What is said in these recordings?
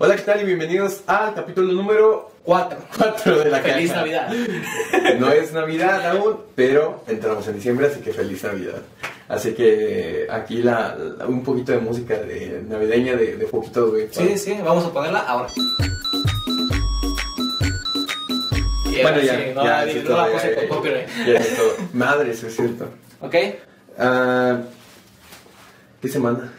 Hola, ¿qué tal? Y bienvenidos al capítulo número 4, 4 de la Feliz caja. Navidad. No es Navidad aún, pero entramos en diciembre, así que feliz Navidad. Así que aquí la, la- un poquito de música de navideña de, de poquito, güey. Sí, sí, vamos a ponerla ahora. Y Bueno, ahora ya, sí, no, ya, no la puse con copyright. ya, ya, todo. Madre, eso es cierto. ¿Ok? Ah, ¿Qué semana?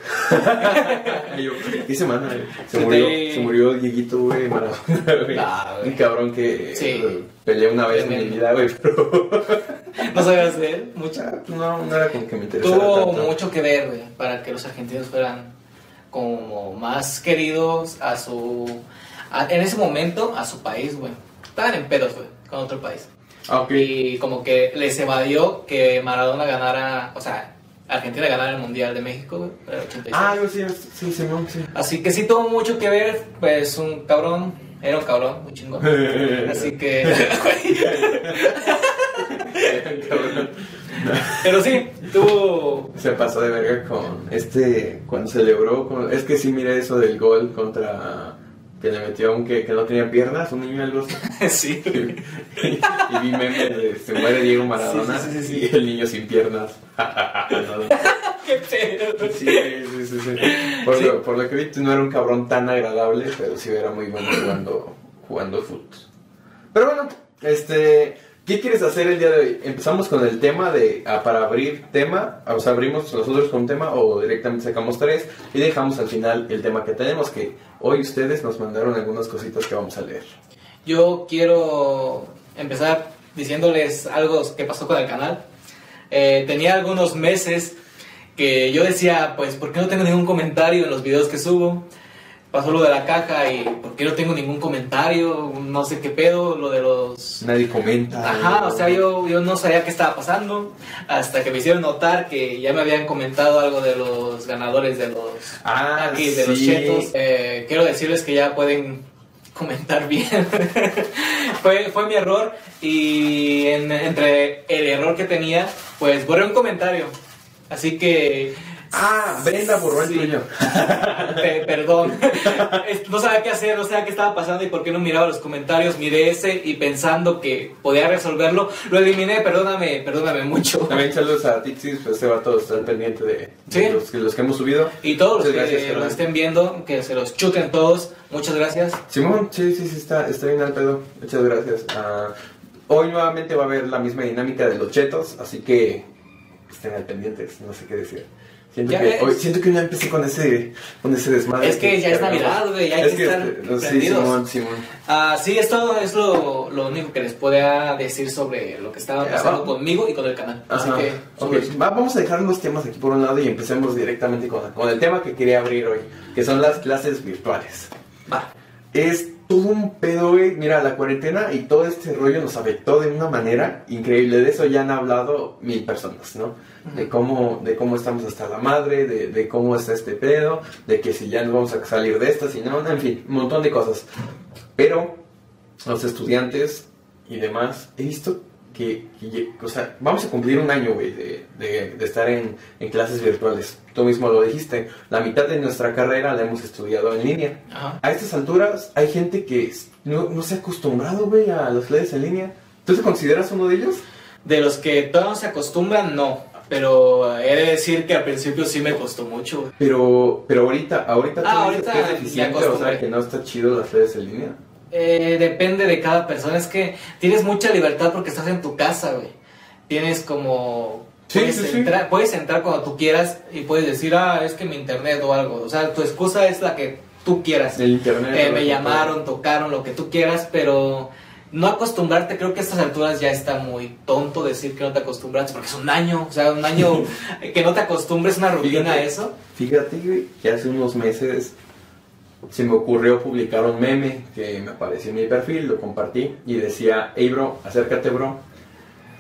¿Qué semana? güey? Se Se murió, te- se murió Dieguito, güey, Maradona, güey. Ah, güey. Un cabrón que Sí. eh, peleé una vez en mi Tremendo. vida, güey, pero No sabías de él mucho. no, no era como que me interesara Tuvo tanto. mucho que ver, güey, para que los argentinos fueran como más queridos a su... a- en ese momento, a su país, güey. Estaban en pedos, güey, con otro país. Ah, ok. Y como que les evadió que Maradona ganara, o sea, Argentina ganara el Mundial de México, güey, el 86. Ah, yo sí, sí, Simón, sí. Así que sí tuvo mucho que ver, pues un cabrón, era un cabrón, muy chingón. Así que... Cabrón. Pero sí, tuvo... Se pasó de verga con este, cuando celebró, con- es que sí miré eso del gol contra, que le metió un que, que no tenía piernas, un niño algo así. sí. y vi memes de se muere Diego Maradona Sí, sí, y el niño sin piernas. Qué pedo. sí, sí, sí, sí. Por, Sí. Lo, por lo que vi, no era un cabrón tan agradable, pero sí era muy bueno jugando, jugando fútbol. Pero bueno, este, ¿qué quieres hacer el día de hoy? Empezamos con el tema de, ah, para abrir tema, o sea, abrimos nosotros con tema o directamente sacamos tres y dejamos al final el tema que tenemos, que hoy ustedes nos mandaron algunas cositas que vamos a leer. Yo quiero empezar diciéndoles algo que pasó con el canal. Eh, tenía algunos meses que yo decía, pues, ¿por qué no tengo ningún comentario en los videos que subo? Pasó lo de la caja y ¿por qué no tengo ningún comentario? No sé qué pedo, lo de los... Nadie comenta. Ajá, o sea, yo, yo no sabía qué estaba pasando hasta que me hicieron notar que ya me habían comentado algo de los ganadores de los Ah, aquí, de los chetos. Eh, quiero decirles que ya pueden comentar bien. fue, fue mi error y en- entre el error que tenía, pues borré un comentario. Así que... Ah, Brenda borró el Sí. tuyo. Perdón. No sabía qué hacer, no sabía qué estaba pasando y por qué no miraba los comentarios. Miré ese y pensando que podía resolverlo, lo eliminé. Perdóname, perdóname mucho. También saludos a Tixis, pues se va todo estar pendiente de, de Sí. los, que- los que hemos subido. Y todos los que gracias, estén viendo, que se los chuten todos. Muchas gracias. Simón, sí, sí, sí, está, está bien al pedo. Muchas gracias. Ah, hoy nuevamente va a haber la misma dinámica de los chetos, así que estén al pendientes, no sé qué decir. Siento Ya que, ves. hoy, siento que no empecé con ese, con ese desmadre. Es que ya es. Navidad, güey, ya hay Es que estar este, no, sí, prendidos. Simón, Simón. Ah, sí, esto es lo, lo único que les podía decir sobre lo que estaba Ya, pasando va. conmigo y con el canal. Así Ajá. que, Ok, sobre eso. va- vamos a dejar los temas aquí por un lado y empecemos directamente con, con el tema que quería abrir hoy, que son las clases virtuales. va. Es todo un pedo, güey. Mira, la cuarentena y todo este rollo nos afectó de una manera increíble. De eso ya han hablado mil personas, ¿no? De cómo, de cómo estamos hasta la madre, de, de cómo está este pedo, de que si ya nos vamos a salir de esta, si no, en fin, un montón de cosas. Pero los estudiantes y demás, he visto que, que- o sea, vamos a cumplir un año, güey, de, de- de estar en, en clases virtuales. Tú mismo lo dijiste, la mitad de nuestra carrera la hemos estudiado en línea. Ajá. A estas alturas hay gente que no, no se ha acostumbrado, güey, a las clases en línea. ¿Tú te consideras uno de ellos? De los que todavía no se acostumbran, no. Pero he de decir que al principio sí me costó mucho. Pero, pero ahorita, ahorita Ah, ahorita que es me deficiente, o sea, que no está chido las clases en línea. Eh, depende de cada persona. Es que tienes mucha libertad porque estás en tu casa, güey. Tienes como... Sí, puedes, sí, sí. entrar, puedes entrar cuando tú quieras y puedes decir, ah, es que mi internet o algo. O sea, tu excusa es la que tú quieras. El internet. Eh, me llamaron, tocaron, lo que tú quieras, pero no acostumbrarte, creo que a estas alturas ya está muy tonto decir que no te acostumbras, porque es un año, o sea, un año que no te acostumbres una rutina a eso. Fíjate, güey, que hace unos meses se me ocurrió publicar un meme que me apareció en mi perfil, lo compartí y decía, hey bro, acércate bro,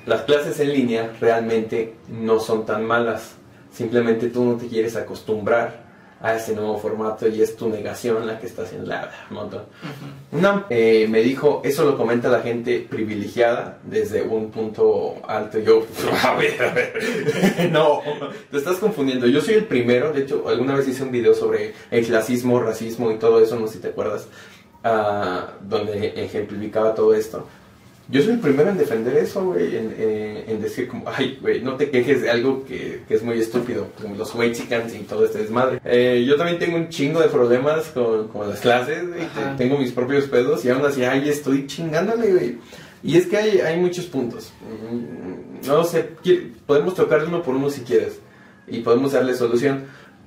las clases en línea realmente no son tan malas, simplemente tú no te quieres acostumbrar a este nuevo formato y es tu negación la que está haciendo la montón. Una eh, me dijo, eso lo comenta la gente privilegiada desde un punto alto. Yo, a ver, a ver, no, te estás confundiendo. Yo soy el primero, de hecho, alguna vez hice un video sobre el clasismo, racismo y todo eso, no sé si te acuerdas, ah, donde ejemplificaba todo esto. Yo soy el primero en defender eso, güey, en, eh, en, decir como, ay, güey, no te quejes de algo que, que es muy estúpido, como los chickens y todo este desmadre. Eh, yo también tengo un chingo de problemas con, con las clases, güey, tengo mis propios pedos y aún así, ay, estoy chingándole, güey. Y es que hay, hay muchos puntos. Mm, no sé, podemos tocar uno por uno si quieres y podemos darle solución.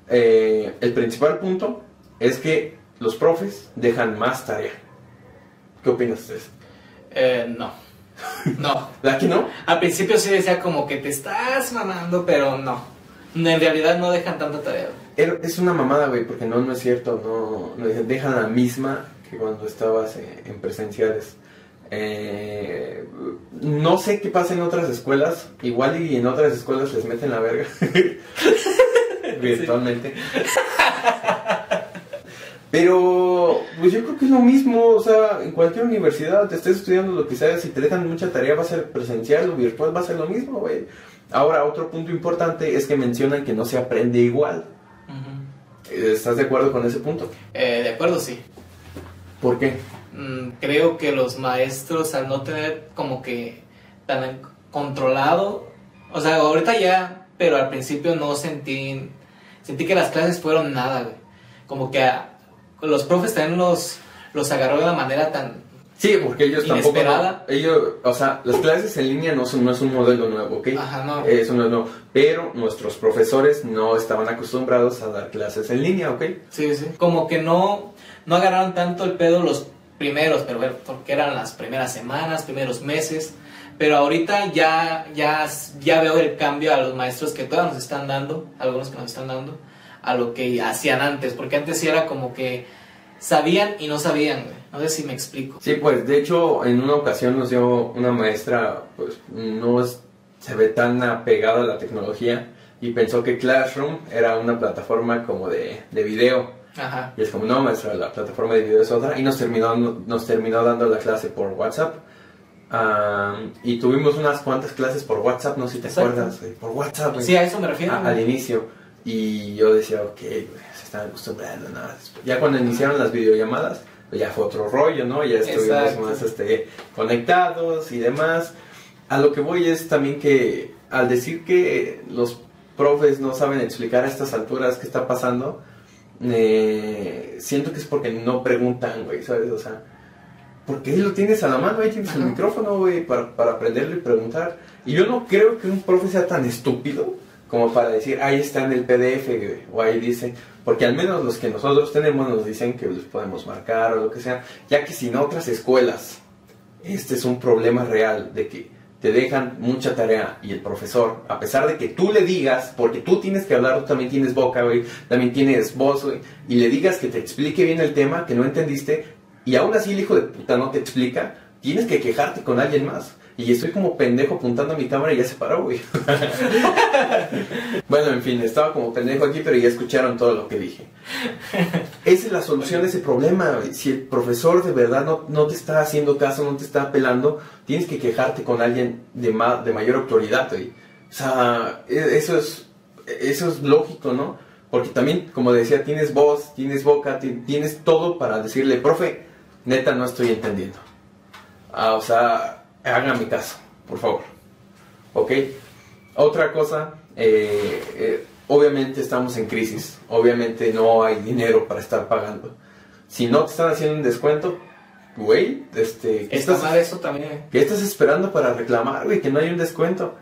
Eh, el principal punto es que los profes dejan más tarea. ¿Qué opinas ustedes? Eh, no. No. ¿La que no? Al principio sí decía como que te estás mamando, pero no. En realidad no dejan tanta tarea. Es una mamada, güey, porque no, no es cierto. No, dejan la misma que cuando estabas en presenciales. Eh, no sé qué pasa en otras escuelas. Igual y en otras escuelas les meten la verga. Virtualmente. Pero, pues yo creo que es lo mismo, o sea, en cualquier universidad te estés estudiando lo que sea, si te dejan mucha tarea va a ser presencial o virtual, va a ser lo mismo, güey. Ahora, otro punto importante es que mencionan que no se aprende igual. ¿Estás de acuerdo con ese punto? Eh, de acuerdo, sí. ¿Por qué? Mm, creo que los maestros, al no tener como que tan controlado, o sea, ahorita ya, pero al principio no sentí, sentí que las clases fueron nada, güey. Como que a, los profes también los, los agarró de una manera tan Sí, porque ellos tampoco. ellos, o sea, las clases en línea no, son, no es un modelo nuevo, ¿ok? Ajá, no. Eso no es nuevo. Pero nuestros profesores no estaban acostumbrados a dar clases en línea, ¿ok? Sí, sí. Como que no, no agarraron tanto el pedo los primeros, pero porque eran las primeras semanas, primeros meses. Pero ahorita ya, ya, ya veo el cambio a los maestros que todos nos están dando, algunos que nos están dando a lo que hacían antes, porque antes sí era como que sabían y no sabían, No sé si me explico. Sí, pues de hecho en una ocasión nos dio una maestra, pues no se ve tan apegada a la tecnología y pensó que Classroom era una plataforma como de, de video. Ajá. Y es como, no, maestra, la plataforma de video es otra. Y nos terminó, nos terminó dando la clase por WhatsApp. y tuvimos unas cuantas clases por WhatsApp, no sé si te acuerdas, por WhatsApp. Sí, a eso me refiero. al inicio. Y yo decía, ok, se están acostumbrando, nada. Ya cuando iniciaron las videollamadas, pues ya fue otro rollo, ¿no? Ya estuvimos más este, conectados y demás. A lo que voy es también que al decir que los profes no saben explicar a estas alturas qué está pasando, eh, siento que es porque no preguntan, güey, ¿sabes? O sea, porque ahí lo tienes a la mano, ahí tienes el micrófono, güey, para, para aprenderlo y preguntar. Y yo no creo que un profe sea tan estúpido como para decir, ahí está en el PDF, o ahí dice, porque al menos los que nosotros tenemos nos dicen que los podemos marcar o lo que sea, ya que si en otras escuelas este es un problema real de que te dejan mucha tarea y el profesor, a pesar de que tú le digas, porque tú tienes que hablar, tú también tienes boca, güey, también tienes voz, güey, y le digas que te explique bien el tema, que no entendiste, y aún así el hijo de puta no te explica, tienes que quejarte con alguien más. Y estoy como pendejo apuntando a mi cámara y ya se paró, güey. bueno, en fin, estaba como pendejo aquí, pero ya escucharon todo lo que dije. Esa es la solución a ese problema. Si el profesor de verdad no, no te está haciendo caso, no te está apelando, tienes que quejarte con alguien de, de mayor autoridad, güey. O sea, e, eso es, eso es lógico, ¿no? Porque también, como decía, tienes voz, tienes boca, tienes todo para decirle, profe, neta, no estoy entendiendo. Ah, o sea, hagan mi caso, por favor. ¿Ok? Otra cosa, eh, eh, obviamente estamos en crisis, obviamente no hay dinero para estar pagando. Si no te están haciendo un descuento, güey, este, ¿qué estás, eso también. ¿Qué estás esperando para reclamar, güey? Que no hay un descuento,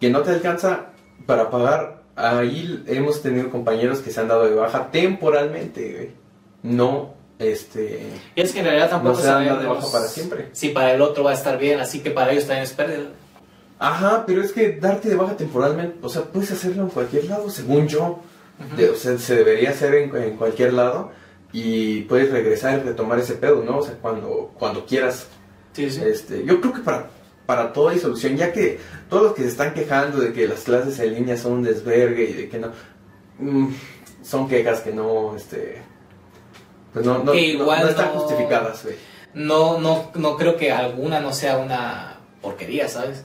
que no te alcanza para pagar. Ahí hemos tenido compañeros que se han dado de baja temporalmente, güey. No este, es que en realidad tampoco no sabemos para siempre. si para el otro va a estar bien, así que para ellos también es pérdida. Ajá, pero es que darte de baja temporalmente, o sea, puedes hacerlo en cualquier lado, según yo. o sea, se debería hacer en, cualquier lado y puedes regresar y retomar ese pedo, ¿no? O sea, cuando, cuando quieras. Sí, sí. Este, yo creo que para, para todo hay solución, ya que todos los que se están quejando de que las clases en línea son un desvergue y de que no... Mm, son quejas que no, este, pues no, no, Que igual no- no están justificadas, güey. No, no, no creo que alguna no sea una porquería, ¿sabes?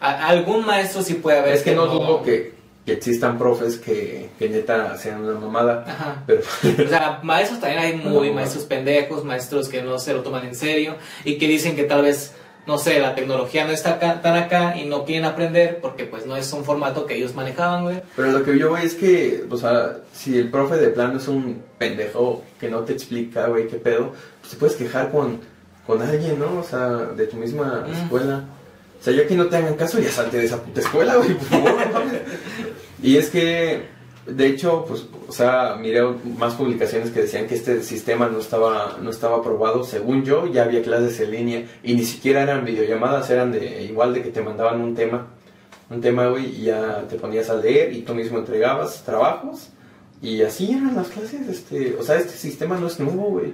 A- algún maestro sí puede haber. Es que no dudo que, que existan profes que, que neta sean una mamada, Ajá. pero O sea, maestros también hay muy No. maestros pendejos, maestros que no se lo toman en serio y que dicen que tal vez, no sé, la tecnología no está acá, tan acá y no quieren aprender porque pues no es un formato que ellos manejaban, güey. Pero lo que yo voy es que, o sea, si el profe de plano es un pendejo que no te explica, güey, qué pedo, pues te puedes quejar con, con alguien, ¿no? O sea, de tu misma Mm. escuela. O sea, ya que no te hagan caso, ya salte de esa puta escuela, güey, por favor. Y es que, de hecho, pues, o sea, miré más publicaciones que decían que este sistema no estaba, no estaba aprobado. Según yo, ya había clases en línea y ni siquiera eran videollamadas, eran de igual de que te mandaban un tema un tema, güey, y ya te ponías a leer y tú mismo entregabas trabajos y así eran las clases, este, o sea, este sistema no es nuevo, güey.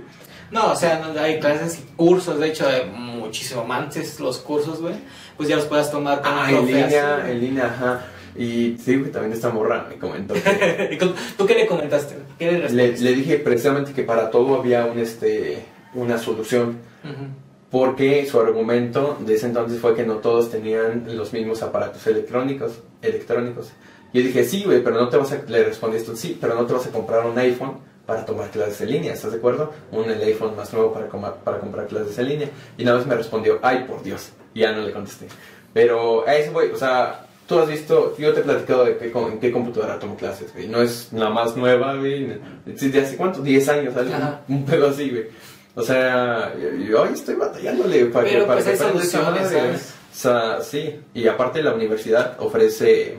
No, o sea, no- hay clases y cursos, de hecho, muchísimo antes los cursos, güey. Pues ya los puedas tomar con Ah, en línea, así. en línea, ajá. Y sí, güey, también esta morra me comentó que ¿Y con- ¿Tú qué le comentaste? ¿Qué le le, le dije precisamente que para todo había un, este, una solución. Ujú. Porque su argumento de ese entonces fue que no todos tenían los mismos aparatos electrónicos. electrónicos. Yo dije, sí, güey, pero no te vas a... Le respondí esto, sí, pero no te vas a comprar un iPhone para tomar clases en línea, ¿estás de acuerdo? Un el iPhone más nuevo para, coma- para comprar clases en línea. Y una vez me respondió, ay, por Dios. Y ya no le contesté. Pero a eso, güey, o sea, tú has visto, yo te he platicado de qué, con- qué computadora tomo clases, güey. No es la más nueva, güey. ¿De hace cuánto? 10 años, algo, un pedo así, güey. O sea, yo, ahí estoy batallándole para Pero, que para pues, que hay soluciones. O sea, sí. Y aparte la universidad ofrece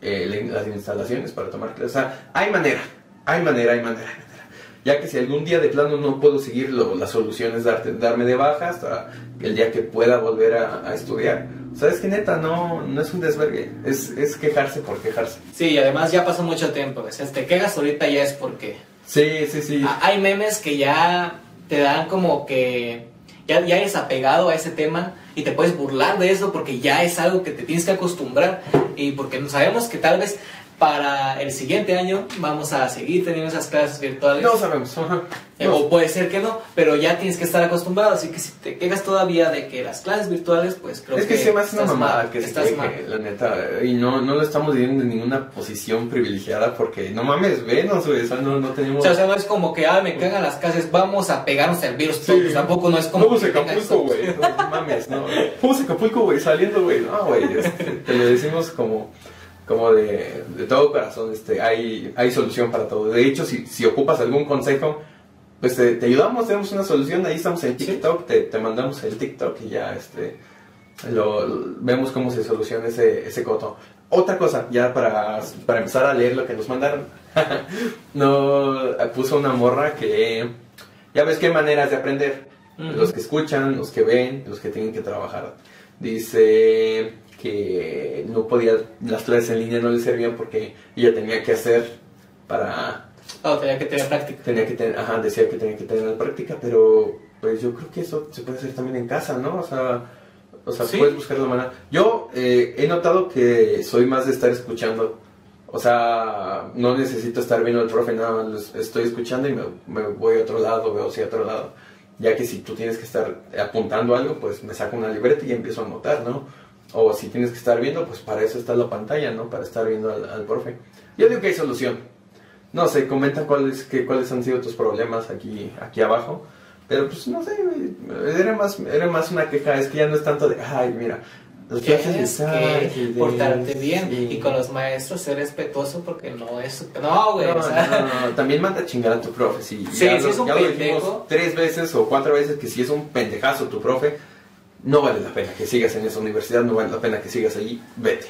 eh, la- las instalaciones para tomar clases. O sea, hay manera, hay manera, hay manera. Ya que si algún día de plano no puedo seguir, lo- la solución es darte, darme de baja hasta el día que pueda volver a, a estudiar. O sea, es que neta, no, no es un desvergue. Es, es quejarse por quejarse. Sí, y además ya pasó mucho tiempo. O sea, te quejas ahorita ya es porque... Sí, sí, sí. Ah, Hay memes que ya te dan como que ya, ya eres apegado a ese tema y te puedes burlar de eso porque ya es algo que te tienes que acostumbrar y porque sabemos que tal vez para el siguiente año vamos a seguir teniendo esas clases virtuales. No sabemos. Eh, No. O puede ser que no, pero ya tienes que estar acostumbrado. Así que si te quejas todavía de que las clases virtuales, pues creo es que, se me hace una mamada mal, que estás queje, mal. la neta. Y no, no lo estamos viviendo en ninguna posición privilegiada porque no mames, venos, güey. O sea, no, no tenemos. O sea, o sea, no es como que, ah, me cagan las clases, vamos a pegarnos el virus. Sí. todos. Tampoco no es como. Vamos a que Acapulco, güey. No mames, no. Vamos a Acapulco, güey, saliendo, güey. No, güey. este, te lo decimos como, como de, de todo corazón. Este, hay, hay solución para todo. De hecho, si, si ocupas algún consejo, pues te, te ayudamos, tenemos una solución. Ahí estamos en TikTok, te, te mandamos el TikTok y ya, este. Lo, lo- vemos cómo se soluciona ese, ese coto. Otra cosa, ya para, para empezar a leer lo que nos mandaron. no, puso una morra que. Ya ves qué maneras de aprender. Ujú. Los que escuchan, los que ven, los que tienen que trabajar. Dice que no podía, las clases en línea no le servían porque ella tenía que hacer para Oh, tenía que tener práctica. tenía que tener, ajá, decía que tenía que tener la práctica, pero pues yo creo que eso se puede hacer también en casa, ¿no? O sea, o sea, Sí. puedes buscar la manera. Yo eh, he notado que soy más de estar escuchando. O sea, no necesito estar viendo al profe, nada más estoy escuchando y me, me voy a otro lado, veo hacia otro lado. Ya que si tú tienes que estar apuntando algo, pues me saco una libreta y empiezo a anotar, ¿no? O si tienes que estar viendo, pues para eso está la pantalla, ¿no? Para estar viendo al, al profe. Yo digo que hay solución. No sé, comenta cuáles, que, cuáles han sido tus problemas aquí, aquí abajo. Pero pues no sé, era más, era más una queja, es que ya no es tanto de, ay, mira, clases Tienes que de- portarte bien sí. y con los maestros ser respetuoso porque no es... No, güey. No, o sea, no, no, también manda a chingar a tu profe. Si Sí, ya si lo, es un ya lo dijimos pendejo. tres veces o cuatro veces que si es un pendejazo tu profe, no vale la pena que sigas en esa universidad, no vale la pena que sigas allí, vete.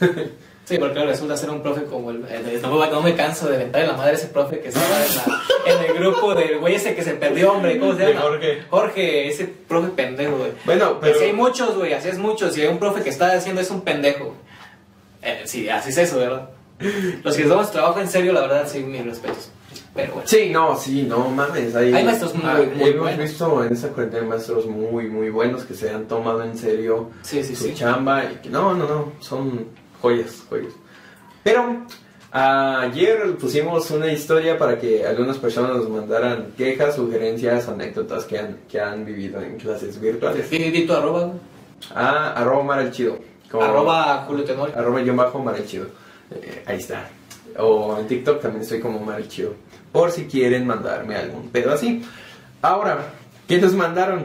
Sí, porque resulta ser un profe como el... el- el- no, me- no me canso de mentar en la madre ese profe que estaba en, la- en el grupo del güey ese que se perdió, hombre. ¿Cómo se llama? Jorge. Jorge, ese profe pendejo, güey. Bueno, pero... Así hay muchos, güey, así es muchos. Y hay un profe que está haciendo es un pendejo. Eh, sí, así es eso, ¿verdad? Los que damos trabajo en serio, la verdad, sí, mis respetos. Pero bueno. Sí, no, sí, no mames. Hay, Hay maestros muy, muy hemos buenos. visto en esa cuarentena maestros muy, muy buenos que se han tomado en serio Sí, sí, su sí. chamba y que no, no, no, son joyas, joyas. Pero Ayer pusimos una historia para que algunas personas nos mandaran quejas, sugerencias, anécdotas que han, que han vivido en clases virtuales. Di, di tu arroba. Ah, arroba Marelchido. Como- Arroba Julio Tenor. Arroba yo bajo Marelchido. Eh, ahí está. O en TikTok también estoy como Marelchido. Por si quieren mandarme algún pedo así. Ahora, ¿qué nos mandaron?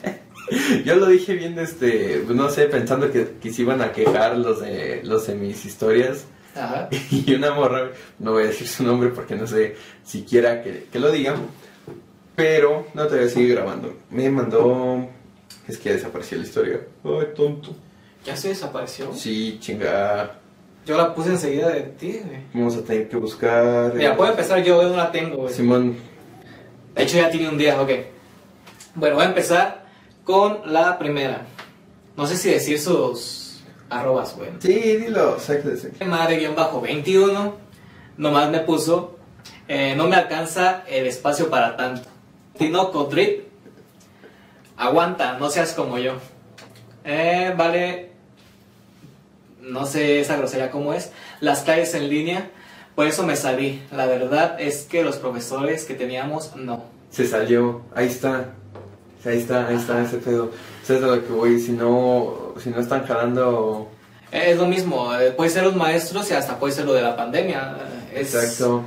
Yo lo dije bien, este, no sé, pensando que, que se iban a quejar los de, los de mis historias. Ajá. Y una morra, no voy a decir su nombre porque no sé siquiera que, que lo digan. Pero no te voy a seguir grabando. Me mandó. Es que ya desapareció la historia. Ay, tonto. Ya se desapareció. Sí, chinga. Yo la puse enseguida de ti, güey. Vamos a tener que buscar. Mira, puedo empezar yo, no la tengo, güey. Simón. De hecho, ya tiene un día, ok. Bueno, voy a empezar con la primera. No sé si decir sus arrobas, güey. Sí, dilo. Sáquese. Madre-21 nomás me puso, eh, no me alcanza el espacio para tanto. Tinoco Drip, aguanta, no seas como yo. Eh, vale, no sé esa grosería cómo es, las clases en línea, por eso me salí. La verdad es que los profesores que teníamos, no. Se salió. Ahí está. Ahí está, ahí está ese pedo. ¿Sabes a lo que voy? Si no, si no están jalando. Eh, Es lo mismo, eh, puede ser los maestros y hasta puede ser lo de la pandemia. Eh, Es, Exacto.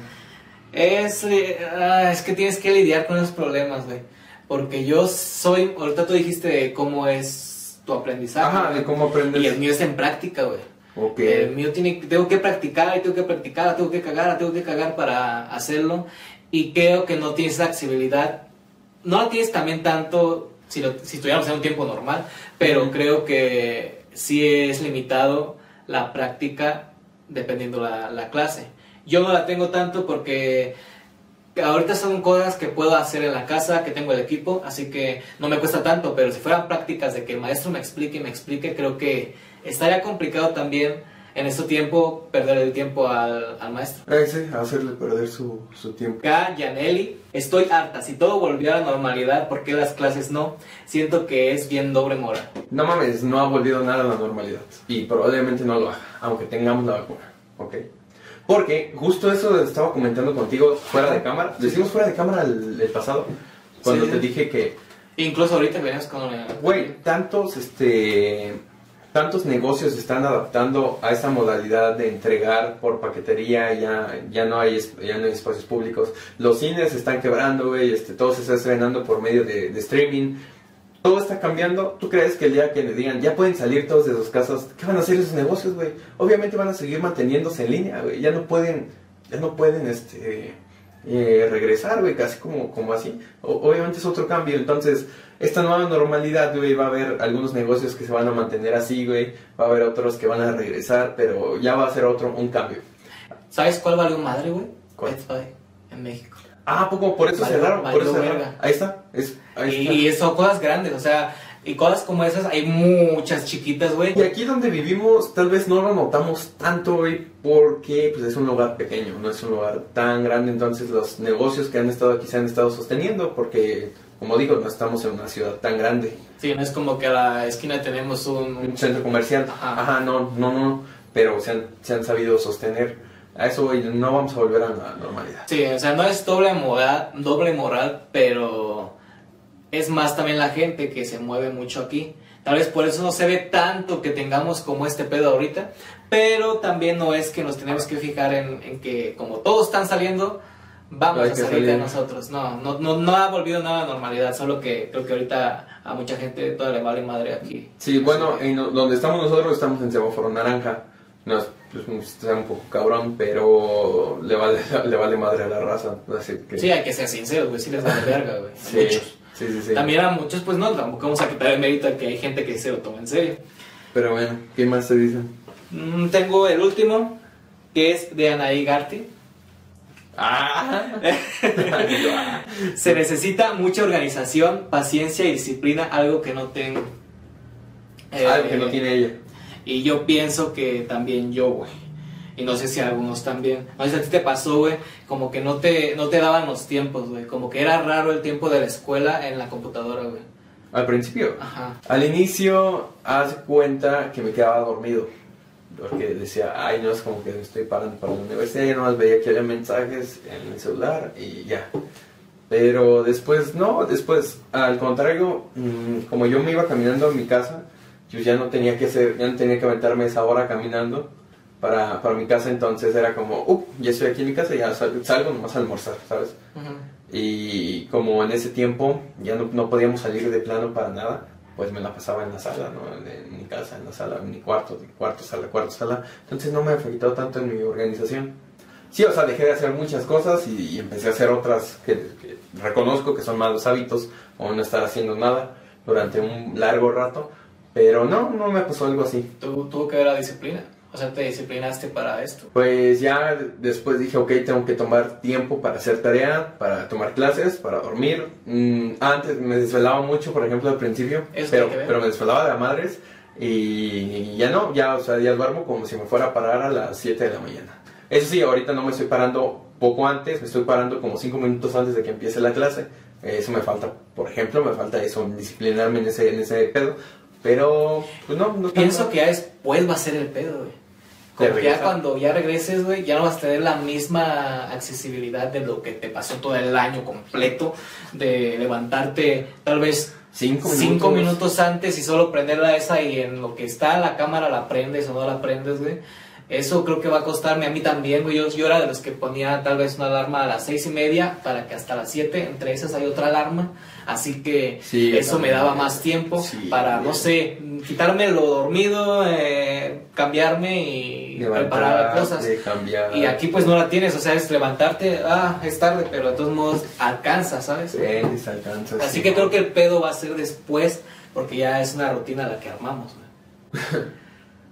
Es, ah, es que tienes que lidiar con esos problemas, güey. Porque yo soy, ahorita tú dijiste cómo es tu aprendizaje. Ajá, de cómo aprendes. Y el mío es en práctica, güey. Ok. El mío tiene, tengo que practicar y tengo que practicar, tengo que cagar, tengo que cagar para hacerlo. Y creo que no tienes la accesibilidad. No la tienes también tanto si, lo, si estuviéramos en un tiempo normal, pero creo que sí es limitado la práctica dependiendo la, la clase. Yo no la tengo tanto porque ahorita son cosas que puedo hacer en la casa, que tengo el equipo, así que no me cuesta tanto, pero si fueran prácticas de que el maestro me explique y me explique, creo que estaría complicado también en este tiempo perder el tiempo al, al maestro. Eh, sí, hacerle perder su, su tiempo. Acá, Yaneli, estoy harta. Si todo volviera a la normalidad, ¿por qué las clases no? Siento que es bien doble moral. No mames, no ha volvido nada a la normalidad. Y probablemente no lo haga, aunque tengamos la vacuna. ¿Ok? Porque justo eso estaba comentando contigo fuera de cámara. Decimos fuera de cámara el, el pasado. Cuando Sí. te dije que, Incluso ahorita venías con... güey, tantos, este, tantos negocios se están adaptando a esa modalidad de entregar por paquetería. Ya, ya, no, hay, ya no hay espacios públicos. Los cines se están quebrando, güey. Este, todo se está estrenando por medio de, de streaming. Todo está cambiando. ¿Tú crees que el día que le digan, ya pueden salir todos de sus casas, qué van a hacer esos negocios, güey? Obviamente van a seguir manteniéndose en línea, güey. Ya no pueden, ya no pueden, este, eh, regresar, güey, casi como, como así. O- obviamente es otro cambio. Entonces, esta nueva normalidad, güey, va a haber algunos negocios que se van a mantener así, güey. Va a haber otros que van a regresar, pero ya va a ser otro, un cambio. ¿Sabes cuál valió madre, güey? ¿Cuál? En México. Ah, poco por eso Valió- cerraron, por eso cerraron. Ahí está, es, ahí está. Y, y son cosas grandes, o sea, y cosas como esas hay muchas chiquitas, güey. Y aquí donde vivimos tal vez no lo notamos tanto, güey, porque pues es un lugar pequeño, no es un lugar tan grande, entonces los negocios que han estado aquí se han estado sosteniendo porque, como digo, no estamos en una ciudad tan grande. Sí, no es como que a la esquina tenemos un... Un centro comercial, Ajá. ajá, no, no, no, pero se han, se han sabido sostener. A eso, güey, no vamos a volver a la normalidad. Sí, o sea, no es doble moral, doble moral, pero es más también la gente que se mueve mucho aquí. Tal vez por eso no se ve tanto que tengamos como este pedo ahorita, pero también no es que nos tenemos que fijar en, en que como todos están saliendo, vamos a que salir de salir. nosotros. No, no, no, no ha volvido nada a la normalidad, solo que creo que ahorita a mucha gente todavía le vale madre aquí. Sí, bueno, en donde estamos nosotros estamos en semáforo naranja. No es, pues, está un poco cabrón, pero le vale, le vale madre a la raza. Así que, Sí, hay que ser sinceros, güey, sí les vale verga, güey. sí, Muchos. sí, sí, sí. También a muchos, pues no, tampoco vamos a quitar el mérito a que hay gente que se lo toma en serio. Pero bueno, ¿qué más te dicen? Mm, tengo el último, que es de Anaí Garty. Ah, Se necesita mucha organización, paciencia y disciplina, algo que no tengo. Eh, algo que no tiene ella. Y yo pienso que también yo, güey. Y no sé si algunos también. No sé si a ti te pasó, güey. Como que no te, no te daban los tiempos, güey. Como que era raro el tiempo de la escuela en la computadora, güey. Al principio. Ajá. Al inicio, haz cuenta que me quedaba dormido. porque decía, ay, no es como que estoy parando para la universidad, ya nomás veía que había mensajes en el celular y ya. Pero después, no, después, al contrario, mm, como yo me iba caminando a mi casa, yo ya no tenía que hacer, ya no tenía que aventarme esa hora caminando para, para mi casa, entonces era como, up, ya estoy aquí en mi casa, ya sal- salgo nomás a almorzar, ¿sabes? Ujú. Y como en ese tiempo ya no, no podíamos salir de plano para nada, pues me la pasaba en la sala, ¿no? En, en mi casa, en la sala, en mi cuarto, de cuarto, sala, cuarto, sala. Entonces no me afectó tanto en mi organización. Sí, o sea, dejé de hacer muchas cosas y, y empecé a hacer otras que, que reconozco que son malos hábitos o no estar haciendo nada durante un largo rato. Pero no, no me pasó algo así. Tu- tuvo que ver la disciplina. O sea, te disciplinaste para esto. Pues ya después dije, ok, tengo que tomar tiempo para hacer tarea, para tomar clases, para dormir. Mm, antes me desvelaba mucho, por ejemplo, al principio, pero, pero me desvelaba de a madres y ya no, ya, o sea, ya duermo como si me fuera a parar a las 7 de la mañana. Eso sí, ahorita no me estoy parando poco antes, me estoy parando como 5 minutos antes de que empiece la clase. Eso me falta, por ejemplo, me falta eso, disciplinarme en ese, en ese pedo. Pero, pues no, no Pienso tanto. que ya después va a ser el pedo, güey. ¿De Como que ya cuando ya regreses, güey, ya no vas a tener la misma accesibilidad de lo que te pasó todo el año completo, de levantarte tal vez Cinco cinco minutos. minutos antes y solo prenderla esa y en lo que está la cámara la prendes o no la prendes, güey. Eso creo que va a costarme a mí también, güey. Yo, yo era de los que ponía tal vez una alarma a las seis y media para que hasta las siete, entre esas hay otra alarma. Así que Sí, eso me daba más tiempo Sí, para, no bien. sé, quitarme lo dormido, eh, cambiarme y preparar cosas. Y aquí pues no la tienes, o sea, es levantarte, ah, es tarde, pero de todos modos alcanza, ¿sabes? Aprendes, alcanzas, Así sí. que creo que el pedo va a ser después, porque ya es una rutina la que armamos. güey.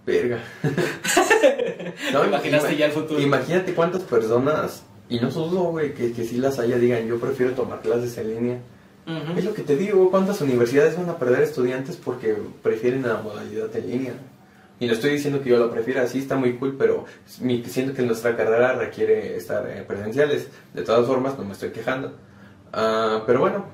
Verga. ¿Te imaginaste ya el futuro? Imagínate cuántas personas, y no dudo, güey, que, que sí las haya, digan, yo prefiero tomar clases en línea. Ujú. Es lo que te digo, cuántas universidades van a perder estudiantes porque prefieren la modalidad en línea. Y no estoy diciendo que yo lo prefiera, sí está muy cool, pero mi- siento que nuestra carrera requiere estar eh, presenciales. De todas formas, no me estoy quejando. Ah, pero bueno,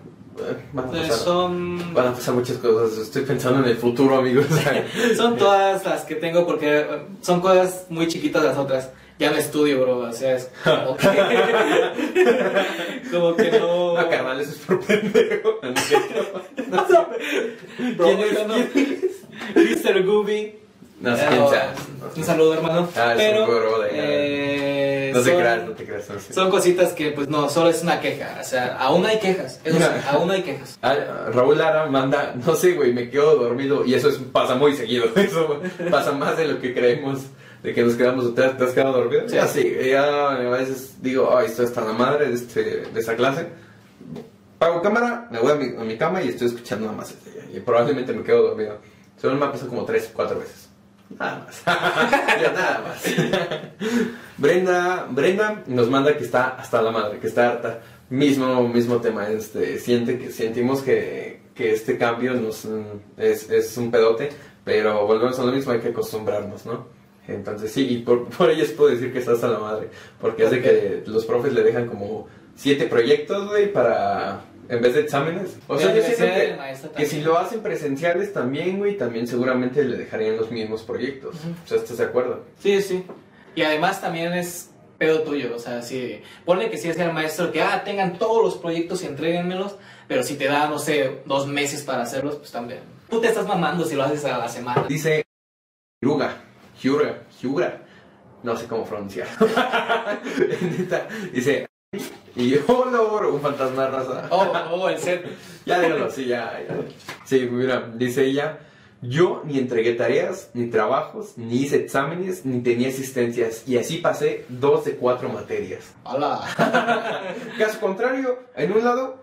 van a Eh, pasar, son, van a pasar muchas cosas. Estoy pensando en el futuro, amigos. son todas las que tengo porque eh, son cosas muy chiquitas las otras. Ya me estudio, bro, o sea, es como que, como que no... No, carnal, eso es por pendejo. No es cierto. Bro, no- Mr. Gooby. No sé quién o- sea. Un saludo, hermano. Ah, Pero, eh, No te son- creas, no te creas. No sé. Son cositas que, pues no, solo es una queja. O sea, aún hay quejas. Eso sí, aún hay quejas. Ah, Raúl Lara manda, no sé, güey, me quedo dormido y eso es, pasa muy seguido. Eso pasa más de lo que creemos de que nos quedamos. ¿Te, has- te has quedado dormido? Sí. Ya sí, ya a veces digo, ay, estoy hasta la madre de, este, de esta clase. Pago cámara, me voy a mi, a mi cama y estoy escuchando nada más. este, Y probablemente me quedo dormido. Solo me ha pasado como tres, cuatro veces. Nada más. Ya, nada más. Brenda, Brenda nos manda que está hasta la madre, que está harta. Mismo, mismo tema, este, siente que sentimos que, que este cambio nos, mm, es, es un pedote, pero volvemos a lo mismo, hay que acostumbrarnos, ¿no? Entonces sí, y por, por ellas puedo decir que está hasta la madre, porque hace que los profes le dejan como siete proyectos, güey, para, en vez de exámenes. O sea, yo siento que, si lo hacen presenciales también, güey, también seguramente le dejarían los mismos proyectos. O sea, ¿estás de acuerdo? Sí, sí. Y además también es pedo tuyo. O sea, si ponle que si es el maestro que, ah, tengan todos los proyectos y entréguenmelos, pero si te da, no sé, dos meses para hacerlos, pues también. Tú te estás mamando si lo haces a la semana. Dice Hyuga, Hyuga, Hyuga, no sé cómo pronunciar. Dice, y yo, oh, un fantasma de raza. Oh, oh, el set. Ya dígalo, sí, ya, ya. Sí, mira, dice ella, yo ni entregué tareas, ni trabajos, ni hice exámenes, ni tenía asistencias, y así pasé dos de cuatro materias. Hola. Caso contrario, en un lado,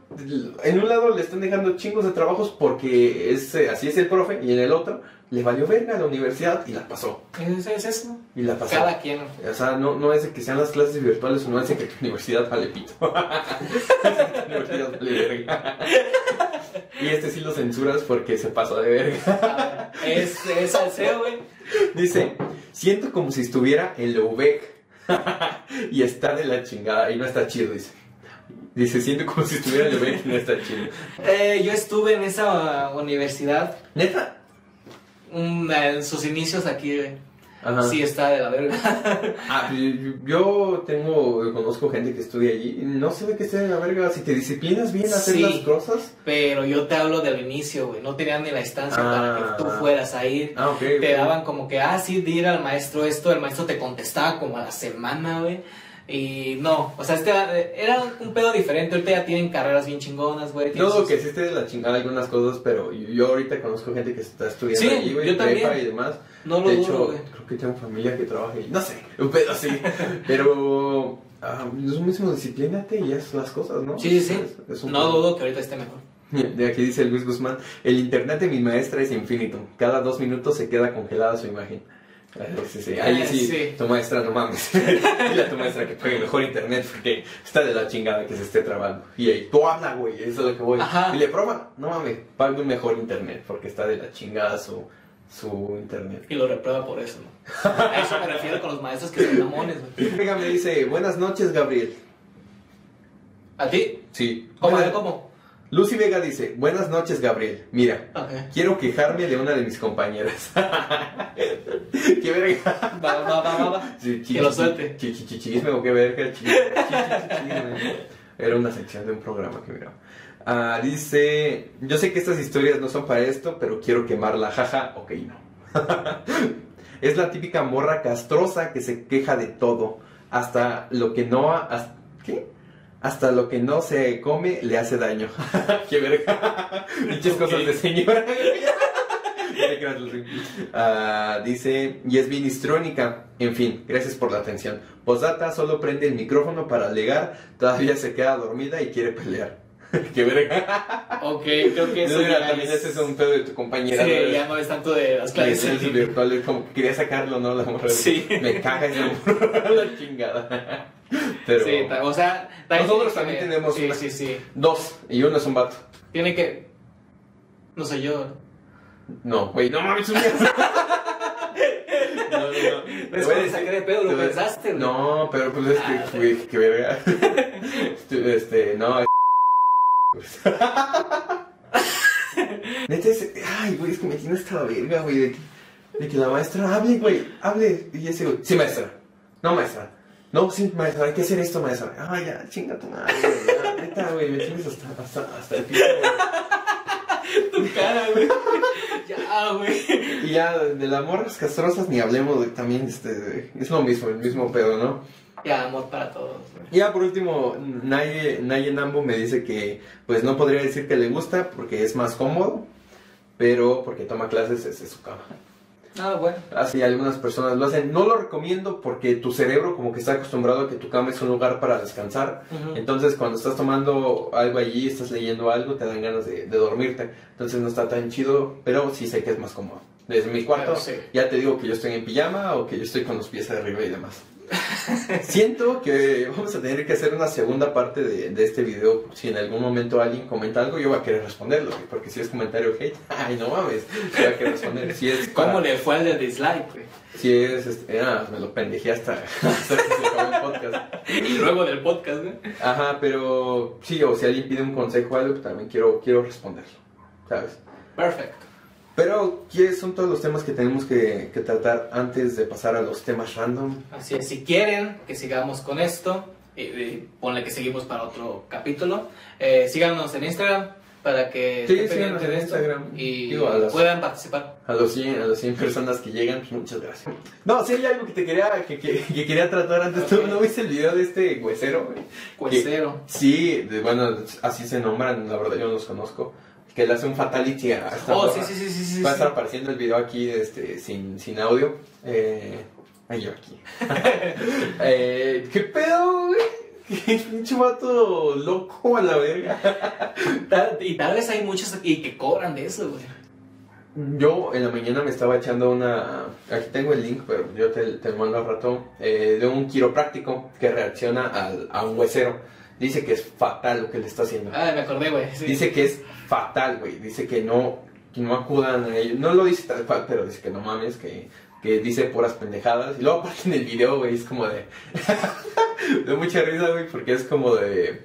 en un lado le están dejando chingos de trabajos porque es, eh, así es el profe, y en el otro le valió verga a la universidad y la pasó. Es, es eso. Y la pasó. Cada quien. O sea, no, no es de que sean las clases virtuales o no es de que tu universidad vale pito. Tu universidad vale verga. Y este sí lo censuras porque se pasó de verga. A ver, Es, es salseo, güey. Dice, siento como si estuviera en la UVEC y está de la chingada y no está chido, dice. Dice, siento como si estuviera en la UVEC y no está chido. Eh, yo estuve en esa universidad Neta. En sus inicios aquí. Ajá. sí está de la verga. Ah, yo, yo tengo, conozco gente que estudia allí y no se ve que esté de la verga. Si te disciplinas bien a hacer Sí. las cosas. Pero yo te hablo del inicio, güey. No tenían ni la instancia para Ah. que tú fueras a ir. Ah. Te daban como que, ah, sí, dile al maestro esto. El maestro te contestaba como a la semana, güey. Y no, o sea, este era un pedo diferente. Ahorita ya tienen carreras bien chingonas, güey. No sus- que sí esté de la chingada algunas cosas, pero yo, ahorita conozco gente que está estudiando Sí, allí, güey, yo también. y demás. No lo de dudo, hecho, güey. creo que tengo familia que trabaja ahí. No sé, un pedo así. pero ah, es un mismo disciplínate y haz las cosas, ¿no? Sí, sí, sí. Es- No pedo. dudo que ahorita esté mejor. De aquí dice Luis Guzmán, el internet de mi maestra es infinito. Cada dos minutos se queda congelada su imagen. Sí, sí. Ahí Eh, sí, sí. tu maestra, no mames. Dile a tu maestra que pague mejor internet porque está de la chingada que se esté trabando. Y ahí, tú habla, güey, eso es lo que voy. Ajá. Dile, prueba, no mames, pague un mejor internet porque está de la chingada su, su internet. Y lo reprueba por eso, ¿no? A eso me refiero con los maestros que son mamones, güey. Me dice, buenas noches, Gabriel. ¿A ti? Sí. ¿Cómo? Buenas- ¿Cómo? Lucy Vega dice, buenas noches, Gabriel. Mira, quiero quejarme de una de mis compañeras. Qué verga. Va, va, va, va. Sí, Que lo suelte. Chichisme o qué verga. Era una sección de un programa que miraba. Ah, dice, yo sé que estas historias no son para esto, pero quiero quemarla, jaja, ok, no. es la típica morra castrosa que se queja de todo, hasta lo que no, has- ¿qué? Hasta lo que no se come le hace daño. qué verga. Dichas Ok. cosas de señora. Ah, dice, y es bien histrónica. En fin, gracias por la atención. Posdata solo prende el micrófono para alegar, todavía se queda dormida y quiere pelear. Qué verga. Ok, creo que eso No, ya también es- ese es un pedo de tu compañera. ¿no? Sí, ya no es tanto de las clases. Virtuales, como que quería sacarlo, ¿no? La morra. Sí. Me caga morra, la chingada. Pero Sí, o sea, Nosotros también tenemos Sí, una. sí, sí. dos, y uno es un vato. Tiene que. No sé yo. No, güey, no mames, un No, no, no. Que decir- saqué de pedo, lo pensaste, güey. No, pero pues es Ah, que, güey, que verga. Este, no. es- Neta es. Ay, güey, es que me tiene esta verga, güey, de que, de que la maestra hable, güey, hable. Y ese, güey, sí, maestra. No, maestra. No, sí, maestra, hay que hacer esto, maestra. Ay, ya, chinga tu madre, güey. Neta, güey, me tienes hasta, hasta, hasta el güey. Tu cara, güey. ya, güey. Y ya, de las morras castrosas ni hablemos, güey, también, este, es lo mismo, el mismo pedo, ¿no? Ya, amor para todos, güey. Ya por último, Naye, Naye Nambo me dice que pues no podría decir que le gusta porque es más cómodo, pero porque toma clases desde su cama. Ah, bueno. Así algunas personas lo hacen. No lo recomiendo porque tu cerebro como que está acostumbrado a que tu cama es un lugar para descansar. Entonces cuando estás tomando algo allí, estás leyendo algo, te dan ganas de, de dormirte. Entonces no está tan chido, pero sí sé que es más cómodo. Desde mi cuarto, Claro, sí. ya te digo que yo estoy en pijama o que yo estoy con los pies arriba y demás. Siento que vamos a tener que hacer una segunda parte de, de este video. Si en algún momento alguien comenta algo, yo voy a querer responderlo. Porque si es comentario hate, ay, no mames, voy a querer responder. Si es para- ¿Cómo le fue al de dislike, güey? Si es, este, ah, me lo pendejé hasta, hasta que se acabó el podcast. Y luego del podcast, güey. Ajá, pero sí, o si alguien pide un consejo o algo, también quiero, quiero responderlo, ¿sabes? Perfecto. Pero, ¿qué son todos los temas que tenemos que, que tratar antes de pasar a los temas random? Así es, si quieren que sigamos con esto, y, y ponle que seguimos para otro capítulo, eh, síganos en Instagram para que Sí, síganos en Instagram. y Digo, a las- puedan participar. A los 100, a los 100 personas que llegan, muchas gracias. No, si hay algo que te quería, que, que, que quería tratar antes. ¿Tú Ok. no viste el video de este huesero? Cuecero. Sí, de- bueno, así se nombran, la verdad yo no los conozco. Que le hace un fatality a esta Oh, sí, sí, sí. Va a estar apareciendo el video aquí este, sin, sin audio. Eh, ahí yo aquí. eh, ¿Qué pedo, güey? Pinche vato loco a la verga. Tal- y tal vez hay muchos y que cobran de eso, güey. Yo en la mañana me estaba echando una. Aquí tengo el link, pero yo te, te lo mando al rato. eh, de un quiropráctico que reacciona al- a un huesero. Dice que es fatal lo que le está haciendo. Ah, me acordé, güey. sí. Dice que es fatal, güey. Dice que no, que no acudan a ellos. No lo dice tal cual, pero dice que no mames, que, que dice puras pendejadas. Y luego aparte en el video, güey, es como de... de mucha risa, güey, porque es como de...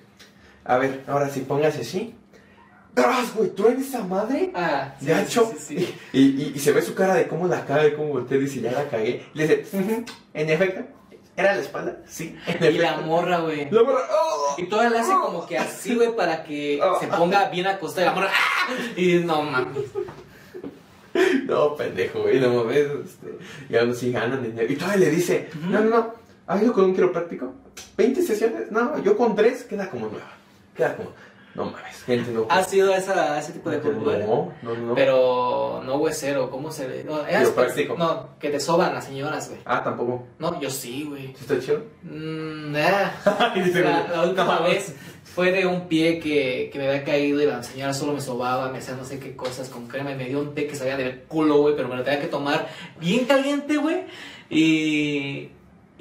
A ver, ahora sí, póngase así. ¡Tras, güey! ¿Truena esa madre? Ah, sí, Gacho. sí. Y, y, y se ve su cara de cómo la caga y cómo voltea y dice, ya la cagué. Y le dice, "Ujú, en efecto, ¿era la espalda? Sí, Y la morra, güey. La morra, "Oh". Y todavía le hace como que así, güey, para que Ah. se ponga bien acostada. Y la morra, ¡ah! Y no mames. No, pendejo, güey, no mames. Este, y aún así ganan dinero. Y todavía le dice, no, no, no, ¿has ido con un quiropráctico? ¿20 sesiones? No, yo con 3 queda como nueva. Queda como, no mames, gente, no. ¿Ha sido esa, ese tipo de conducta? No, no, no. Pero no huesero, ¿cómo se le.? No, es- no, que te soban las señoras, güey. Ah, tampoco. No, yo sí, güey. ¿Sí está chido? Mm, ah. Y dice, la, la última no, vez fue de un pie que, que me había caído y la señora solo me sobaba, me hacía no sé qué cosas con crema y me dio un té que sabía del culo, güey, pero me lo tenía que tomar bien caliente, güey. Y,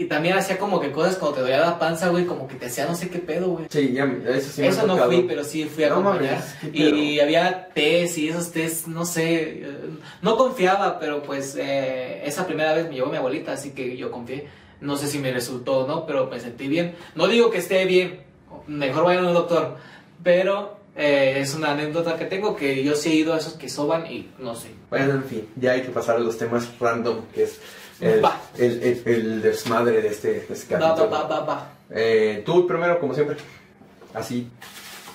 y también hacía como que cosas cuando te dolía la panza, güey, como que te hacía no sé qué pedo, güey. Sí, ya, eso sí me Eso no tocado. fui, pero sí fui a No acompañar. mames, qué y había tés y esos tés, no sé, eh, no confiaba, pero pues eh, esa primera vez me llevó mi abuelita, así que yo confié. No sé si me resultó o no, pero me sentí bien. No digo que esté bien, mejor vayan a un doctor, pero eh, es una anécdota que tengo que yo sí he ido a esos que soban y no sé. Bueno, en fin, ya hay que pasar a los temas random, que es el, Va. el, el, el desmadre de este, de este Va, va, va. Eh, tú primero, como siempre. Así,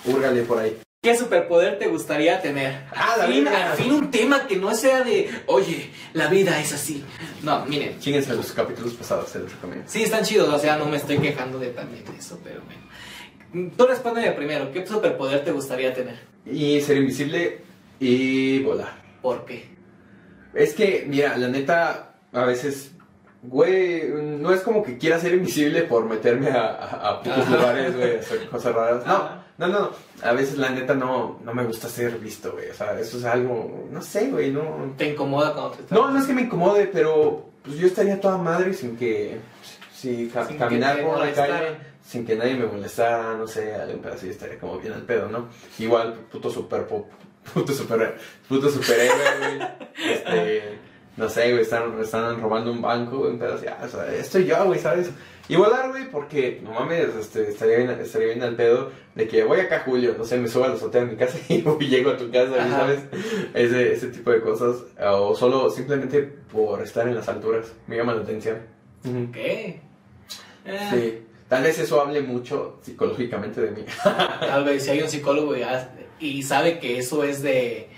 húrgale por ahí. ¿Qué superpoder te gustaría tener? Ah, la al, fin, verga. al fin un tema que no sea de, oye, la vida es así. No, miren, Chíguense los capítulos pasados, se los recomiendo. Sí, están chidos, o sea, no me estoy quejando de también eso, pero bueno. Tú respóndeme primero, ¿qué superpoder te gustaría tener? Y ser invisible y volar. ¿Por qué? Es que, mira, la neta, a veces, güey, no es como que quiera ser invisible por meterme a, a, a putos lugares, güey, hacer cosas raras. No, no, no. A veces, la neta, no, no me gusta ser visto, güey. O sea, eso es algo, no sé, güey, no. ¿Te incomoda cuando te estás... No, no es que me incomode, pero pues yo estaría toda madre sin que, si ca- Sin caminar por la calle, sin que nadie me molestara, no sé, algún pedacito estaría como bien al pedo, ¿no? Igual, puto super, po- puto super, puto superhéroe, güey, este, no sé, güey, están, están robando un banco, güey, un pedazo, ya, o sea, estoy yo, güey, ¿sabes? Y volar, güey, porque, no mames, este, estaría bien, estaría bien al pedo de que voy acá, Julio, no sé, me subo a la azotea de mi casa y voy- llego a tu casa, güey. ¿sabes? Ese, ese tipo de cosas, o solo simplemente por estar en las alturas, me llama la atención. ¿Qué? Eh, Sí, tal vez eso hable mucho psicológicamente de mí. Tal vez si hay un psicólogo y, y sabe que eso es de...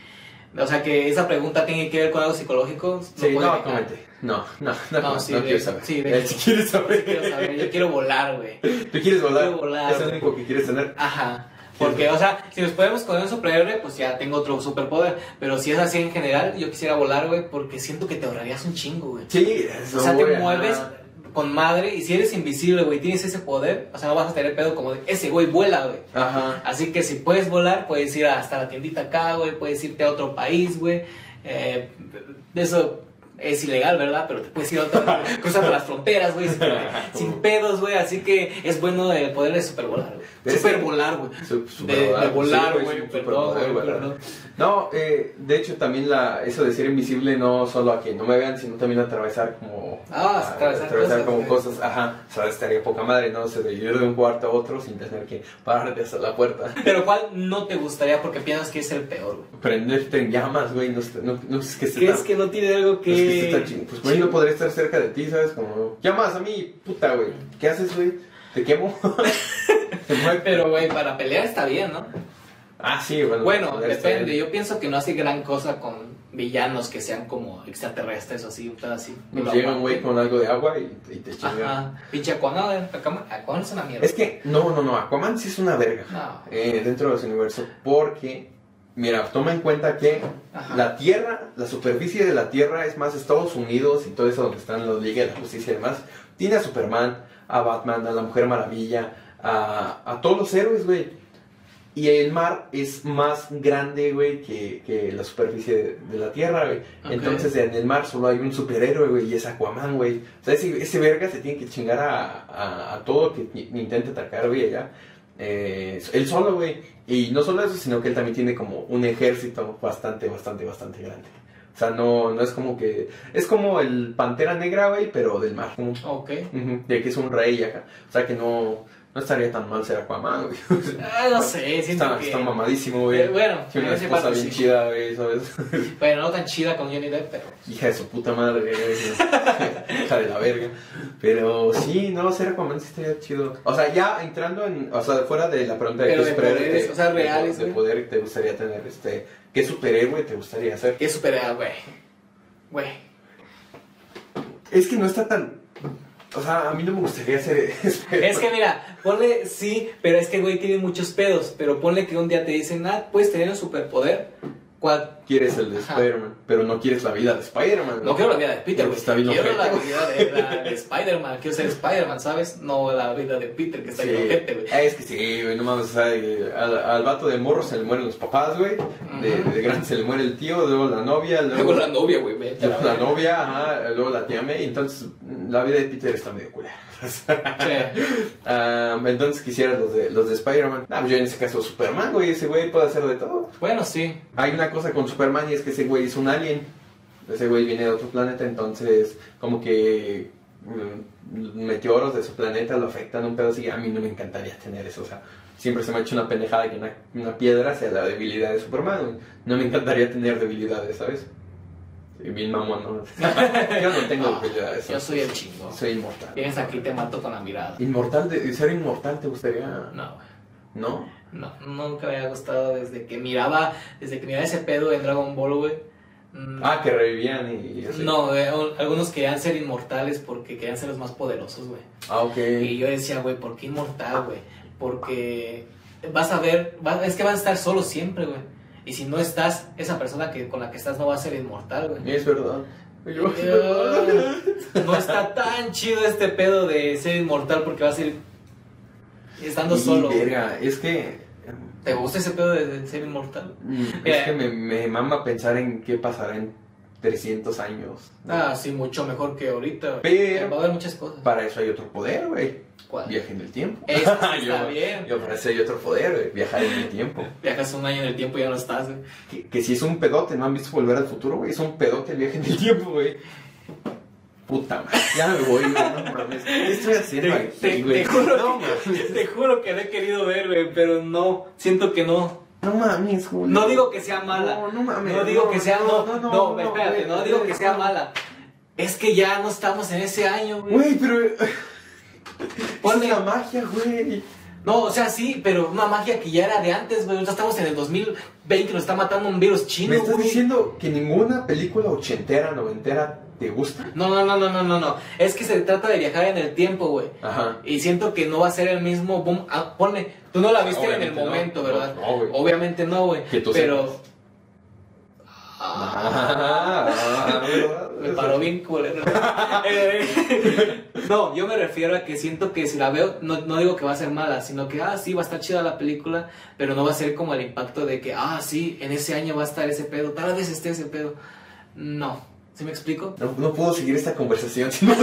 O sea, que esa pregunta tiene que ver con algo psicológico. Sí, puede no, comente. No, no, no, No, no, sí, no de- quiero saber. sí, de quieres saber. Quiero saber, yo quiero volar, güey. Tú quieres volar. Quiero volar, Es güey. único que quieres tener. Ajá. Porque, o sea, si nos podemos con un superhéroe, pues ya tengo otro superpoder. Pero si es así en general, yo quisiera volar, güey, porque siento que te ahorrarías un chingo, güey. Sí, eso, O sea, te mueves. Con madre y si eres invisible, güey, tienes ese poder, o sea, no vas a tener pedo como de ese güey vuela, güey. Ajá. Así que si puedes volar, puedes ir hasta la tiendita acá, güey, puedes irte a otro país, güey. Eh, eso es ilegal, ¿verdad? Pero te puedes ir a otra, cruzando las fronteras, güey, sin, sin pedos, güey. Así que es bueno el poder de supervolar, güey. Supervolar, güey. De, volar, güey, sí, perdón, güey, perdón. No, eh, de hecho también la, eso de ser invisible no solo a que no me vean, sino también atravesar como... Ah, a- atravesar cosas, como güey. cosas, ajá, o sea, estaría poca madre, ¿no? O sea, de ir de un cuarto a otro sin tener que pararte hasta la puerta. Pero ¿cuál no te gustaría porque piensas que es el peor, güey? Prenderte en llamas, güey, no, no, no es que esté ¿Crees que no tiene algo que ching- Pues, güey, no podría estar cerca de ti, ¿sabes? Como, llamas a mí, puta, güey, ¿qué haces, güey? ¿Te quemo? Pero, güey, para pelear está bien, ¿no? Ah, sí, bueno. Bueno, depende. Yo pienso que no hace gran cosa con villanos que sean como extraterrestres o así, un pedo así. Nos llega un güey con algo de agua y, y te chinga. Ajá. Pinche Aquaman, Aquaman, Aquaman es una mierda. Es que, no, no, no, Aquaman sí es una verga. No. eh, dentro de ese universo porque mira toma en cuenta que Ajá. la tierra la superficie de la tierra es más Estados Unidos y todo eso donde están los Liga de la Justicia y demás tiene a Superman a Batman a la Mujer Maravilla a, a todos los héroes güey y el mar es más grande, güey, que, que la superficie de, de la tierra, güey. Entonces en el mar solo hay un superhéroe, güey, y es Aquaman, güey. O sea, ese, ese verga se tiene que chingar a, a, a todo que intente atacar, güey, allá. Eh, él solo, güey. Y no solo eso, sino que él también tiene como un ejército bastante, bastante, bastante grande. O sea, no, no es como que... Es como el Pantera Negra, güey, pero del mar. Ok. Ujú, de que es un rey acá. O sea que no, no estaría tan mal ser Aquaman, güey. Ah, no sé, siento Está, que... está mamadísimo, güey. Eh, bueno, Tiene en una esposa parte bien sí. chida, güey, ¿sabes? Bueno, no tan chida con Johnny Depp, pero... Hija de su puta madre, güey. Hija de la verga. Pero sí, no, ser Aquaman sí estaría chido. O sea, ya entrando en. O sea, fuera de la pregunta de Pero qué de superhéroe o sea, de- reales, De, güey. poder te gustaría tener, este. ¿Qué superhéroe te gustaría ser? ¿Qué superhéroe, güey? Güey. Es que no está tan. O sea, a mí no me gustaría ser. Es que mira, ponle, sí, pero es que güey tiene muchos pedos, pero ponle que un día te dicen, ah, puedes tener un superpoder, ¿cuál? Quieres el de. Spider-Man, pero no quieres la vida de Spider-Man. No quiero la vida de Peter, güey. está bien quiero la vida de, la de Spider-Man, quiero ser Spider-Man, ¿sabes? No la vida de Peter, que está Sí. bien güey. Es que sí, güey, no mames, eh, al, al vato de morro se le mueren los papás, güey. De, de grande se le muere el tío, luego la novia, luego, Luego la novia, güey, luego la novia, ajá, luego la tía May. Entonces, la vida de Peter está medio culera. Ah, entonces quisiera los de, los de Spider-Man. Ah, pues yo en ese caso Superman, güey, ese güey puede hacer de todo. Bueno, sí. Hay una cosa con Superman y es que ese güey es un alien. Ese güey viene de otro planeta, entonces como que mm, meteoros de su planeta lo afectan un pedo así. A mí no me encantaría tener eso, o sea, siempre se me ha hecho una pendejada que una, una piedra sea la debilidad de Superman. No me encantaría tener debilidades, ¿sabes? Sí, bien mamón, ¿no? yo no tengo No, debilidades. yo soy el chingo. Soy inmortal. Vienes aquí te mato con la mirada. Inmortal, de, ser inmortal te gustaría, No, güey. ¿no? No, nunca me había gustado desde que miraba, desde que miraba ese pedo en Dragon Ball, güey. Mm, Ah, que revivían y, y así. No, o- algunos querían ser inmortales porque querían ser los más poderosos, güey. Ah, ok. Y yo decía, güey, ¿por qué inmortal, güey? Porque vas a ver, va- es que vas a estar solo siempre, güey. Y si no estás, esa persona que con la que estás no va a ser inmortal, güey. Es verdad. Yo- Eh, No está tan chido este pedo de ser inmortal porque vas a ir estando Y, solo. verga, es que. ¿Te gusta ese pedo de, de ser inmortal? mm, Mira. Es que me, me mama pensar en qué pasará en 300 años. ¿no? Ah, sí, mucho mejor que ahorita. Pero- Va a haber muchas cosas. Para eso hay otro poder, güey. ¿Cuál? Viaje en el tiempo. Eso sí está bien. Yo para eso hay otro poder, güey. Viajar en el tiempo. Viajas un año en el tiempo y ya no estás, güey. Que, que si es un pedote, ¿no han visto volver al futuro, güey? Es un pedote el viaje en el tiempo, güey. Puta madre. Ya me voy, güey. No mames. ¿Qué estoy haciendo Te, aquí, te- güey? te juro No que, te juro que lo he querido ver, güey, pero no, siento que no. No mames, Julio. No digo que sea mala. No, no mames. No digo no, que sea, no, no, no, espérate, güey, no digo que sea no. mala. Es que ya no estamos en ese año, güey. Güey, pero. Ponle- Es la magia, güey. No, o sea, sí, pero una magia que ya era de antes, güey. Ahorita estamos en el 2020 y nos está matando un virus chino, ¿Me estás güey. diciendo que ninguna película ochentera, noventera te gusta? No, no, no, no, no, no, no. Es que se trata de viajar en el tiempo, güey. Ajá. Y siento que no va a ser el mismo boom. Ah, ponle, tú no la viste en el no. momento, No, ¿verdad? no, güey. Obviamente no, güey. Que tú Pero. sepas. Ah, me paró bien culero. Eh, no, yo me refiero a que siento que si la veo, no, no digo que va a ser mala, sino que, ah, sí, va a estar chida la película, pero no va a ser como el impacto de que, ah, sí, en ese año va a estar ese pedo, tal vez esté ese pedo. No, ¿sí me explico? No, no puedo seguir esta conversación si no.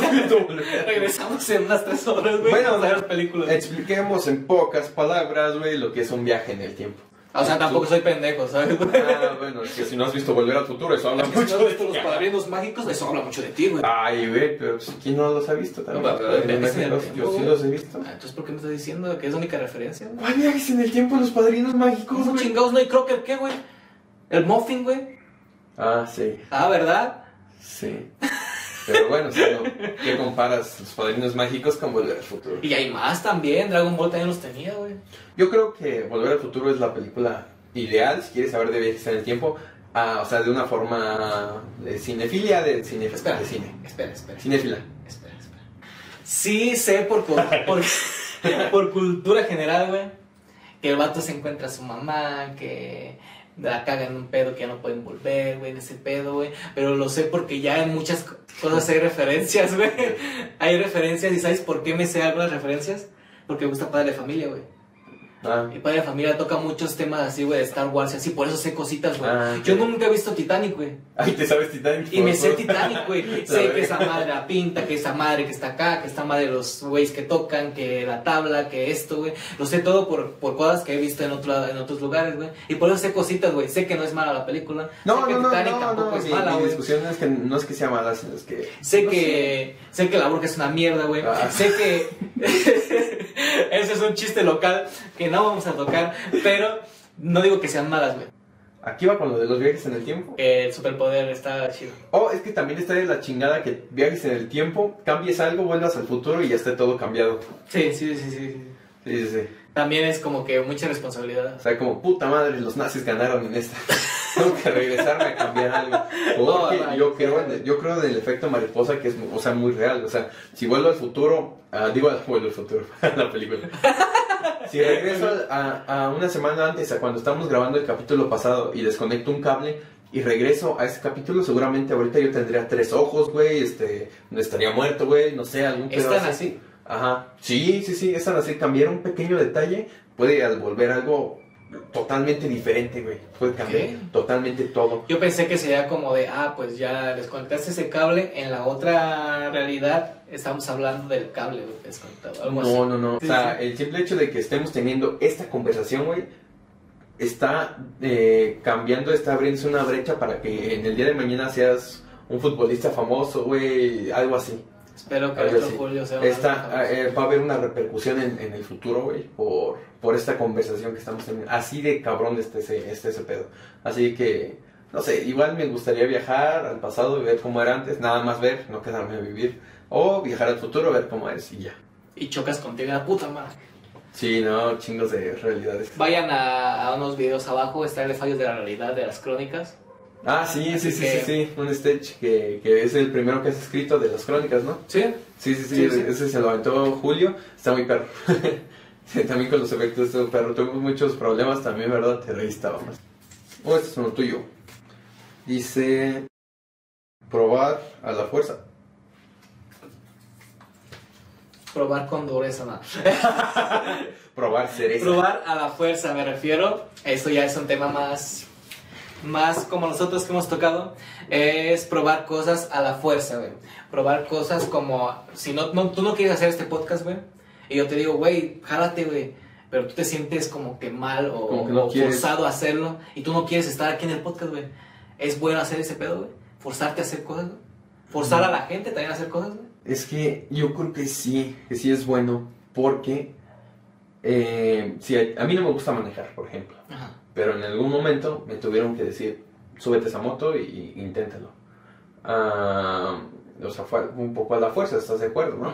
Regresamos en unas tres horas, güey, Bueno, a ver las películas. Expliquemos en pocas palabras, güey, lo que es un viaje en el tiempo. O sea, tampoco soy pendejo, ¿sabes? Ah, bueno, es que si no has visto Volver al Futuro, eso habla Si no mucho has de visto los padrinos mágicos, eso habla mucho de ti, güey. Ay, güey, pero pues, ¿quién no los ha visto también? No, pero- Yo sí los he visto. Ah, Entonces, ¿por qué me estás diciendo que es la única referencia, güey? ¿Cuál viajes en el tiempo los padrinos mágicos, ¿Cómo chingados no hay Crocker qué, güey? El Muffin, güey. Ah, sí, Ah, ¿verdad? sí. Pero bueno, o sea, ¿no? ¿qué comparas los padrinos mágicos con Volver al Futuro? Y hay más también. Dragon Ball también los tenía, güey. Yo creo que Volver al Futuro es la película ideal si quieres saber de viajes en el tiempo. Ah, o sea, de una forma de cinefilia, de, cine, Espera, de cine. espera, espera. Cinéfila. Espera, espera. Sí sé por, por, por cultura general, güey, que el vato se encuentra a su mamá, que la caga en un pedo que ya no pueden volver, güey, en ese pedo, güey. Pero lo sé porque ya en muchas co- cosas hay referencias, güey. Hay referencias y ¿sabes por qué me sé algunas referencias? Porque me gusta Padre de Familia, güey. Ah, Mi Padre de Familia toca muchos temas así, güey, de Star Wars y así, por eso sé cositas, güey. Ah, Yo nunca he visto Titanic, güey. Ay, te sabes Titanic. Y me sé. Titanic, güey. Sé que esa madre la pinta, que esa madre que está acá, que esta madre los güeyes que tocan, que la tabla, que esto, güey. Lo sé todo por, por cosas que he visto en, otro, en otros lugares, güey. Y por eso sé cositas, güey. Sé que no es mala la película. No, sé que no, Titanic no, tampoco no, es mi, mala, güey. discusión es que no es que sea mala, sino es que... Sé no que, sé que la burka es una mierda, güey. Ah. Sé que, Ese es un chiste local que no vamos a tocar, pero no digo que sean malas, güey. Aquí va con lo de los viajes en el tiempo. El superpoder está chido. Oh, es que también está de la chingada que viajes en el tiempo, cambies algo, vuelvas al futuro y ya esté todo cambiado. Sí, sí, sí, sí. Sí, sí, sí. También es como que mucha responsabilidad. O sea, como puta madre, los nazis ganaron en esta. Tengo que regresarme a cambiar algo. Porque No, yo, creo en el, yo creo en el efecto mariposa que es o sea, muy real. O sea, si vuelvo al futuro, ah, digo, vuelvo al futuro, la película. Si regreso a, a una semana antes, a cuando estamos grabando el capítulo pasado y desconecto un cable y regreso a ese capítulo, seguramente ahorita yo tendría tres ojos, güey, este, estaría muerto, güey, no sé, algún pedo ¿Están así? Ajá, sí, sí, sí, es así. Cambiar un pequeño detalle puede volver algo totalmente diferente, güey. Puede cambiar ¿Qué? totalmente todo. Yo pensé que sería como de, ah, pues ya desconectaste ese cable. En la otra realidad estamos hablando del cable, güey, desconectado. Algo así. No, no, no. Sí, o sea, sí. el simple hecho de que estemos teniendo esta conversación, güey, está eh, cambiando, está abriéndose una brecha para que en el día de mañana seas un futbolista famoso, güey, algo así. Espero que Algo otro. Julio sea Esta, eh, va a haber una repercusión en, en el futuro, güey, por, por esta conversación que estamos teniendo. Así de cabrón este ese, este ese pedo. Así que, no sé, igual me gustaría viajar al pasado y ver cómo era antes, nada más ver, no quedarme a vivir. O viajar al futuro, ver cómo es y ya. y chocas contigo, la puta madre. Sí, no, chingos de realidades. Vayan a, a unos videos abajo, está el de fallos de la realidad de las crónicas. Ah, sí, sí, Así sí, que- sí, sí, un stage que, que es el primero que has escrito de las crónicas, ¿no? ¿Sí? Sí, sí, sí, Sí, sí. ese se lo aventó Julio, está muy perro. También con los efectos de perro, tuvimos muchos problemas también, ¿verdad? Te reíste más. Oh, este es uno tuyo. Dice, probar a la fuerza. Probar con dureza, nada. Probar cereza. Probar a la fuerza, me refiero. Esto ya es un tema más, más como nosotros que hemos tocado. Es probar cosas a la fuerza, güey. Probar cosas como, si no, no- tú no quieres hacer este podcast, güey. Y yo te digo, güey, jálate, güey. Pero tú te sientes como que mal o, Como que no o forzado a hacerlo. Y tú no quieres estar aquí en el podcast, güey. Es bueno hacer ese pedo, güey. Forzarte a hacer cosas, güey. Forzar a la gente también a hacer cosas, güey. Es que yo creo que sí, que sí es bueno, porque eh, si a, a mí no me gusta manejar, por ejemplo. Ajá. Pero en algún momento me tuvieron que decir, súbete esa moto y, y inténtalo. Ah, o sea, fue un poco a la fuerza, ¿estás de acuerdo, no?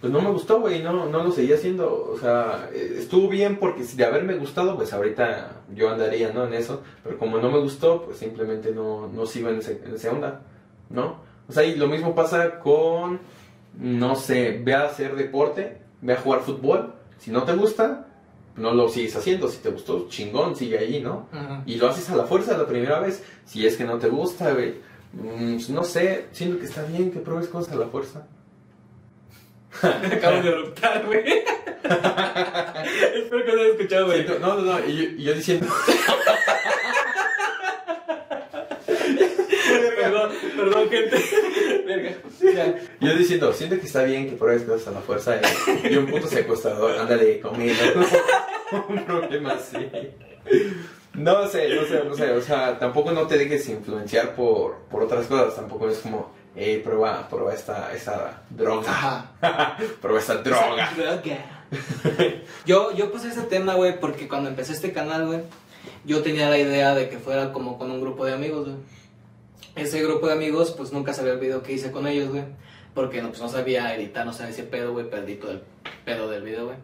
Pues no me gustó, güey, no, no lo seguí haciendo. O sea, eh, estuvo bien porque si de haberme gustado, pues ahorita yo andaría, ¿no? En eso. Pero como no me gustó, pues simplemente no, no sigo en ese, en ese onda, ¿no? O sea, y lo mismo pasa con, no sé, ve a hacer deporte, ve a jugar fútbol. Si no te gusta, no lo sigues haciendo. Si te gustó, chingón, sigue ahí, ¿no? Y lo haces a la fuerza la primera vez. Si es que no te gusta, güey. mm, no sé, siento que está bien que pruebes cosas a la fuerza. Acabo de eruptar, güey. Espero que no haya escuchado, güey. No, no, no, y yo, y yo diciendo, Perdón, perdón, gente. Verga. Ya. yo diciendo, siento que está bien que pruebes cosas a la fuerza y, y un puto secuestrador, ándale, conmigo. un problema así. No sé, no sé, no sé, o sea, tampoco no te dejes influenciar por, por otras cosas, tampoco es como, eh, prueba, prueba esta, esta droga, prueba esta droga. Yo, yo puse ese tema, güey, porque cuando empecé este canal, güey, yo tenía la idea de que fuera como con un grupo de amigos, güey. Ese grupo de amigos, pues nunca sabía el video que hice con ellos, güey. Porque no, pues, no sabía editar, no sabía ese pedo, güey. Perdí todo el pedo del video, güey.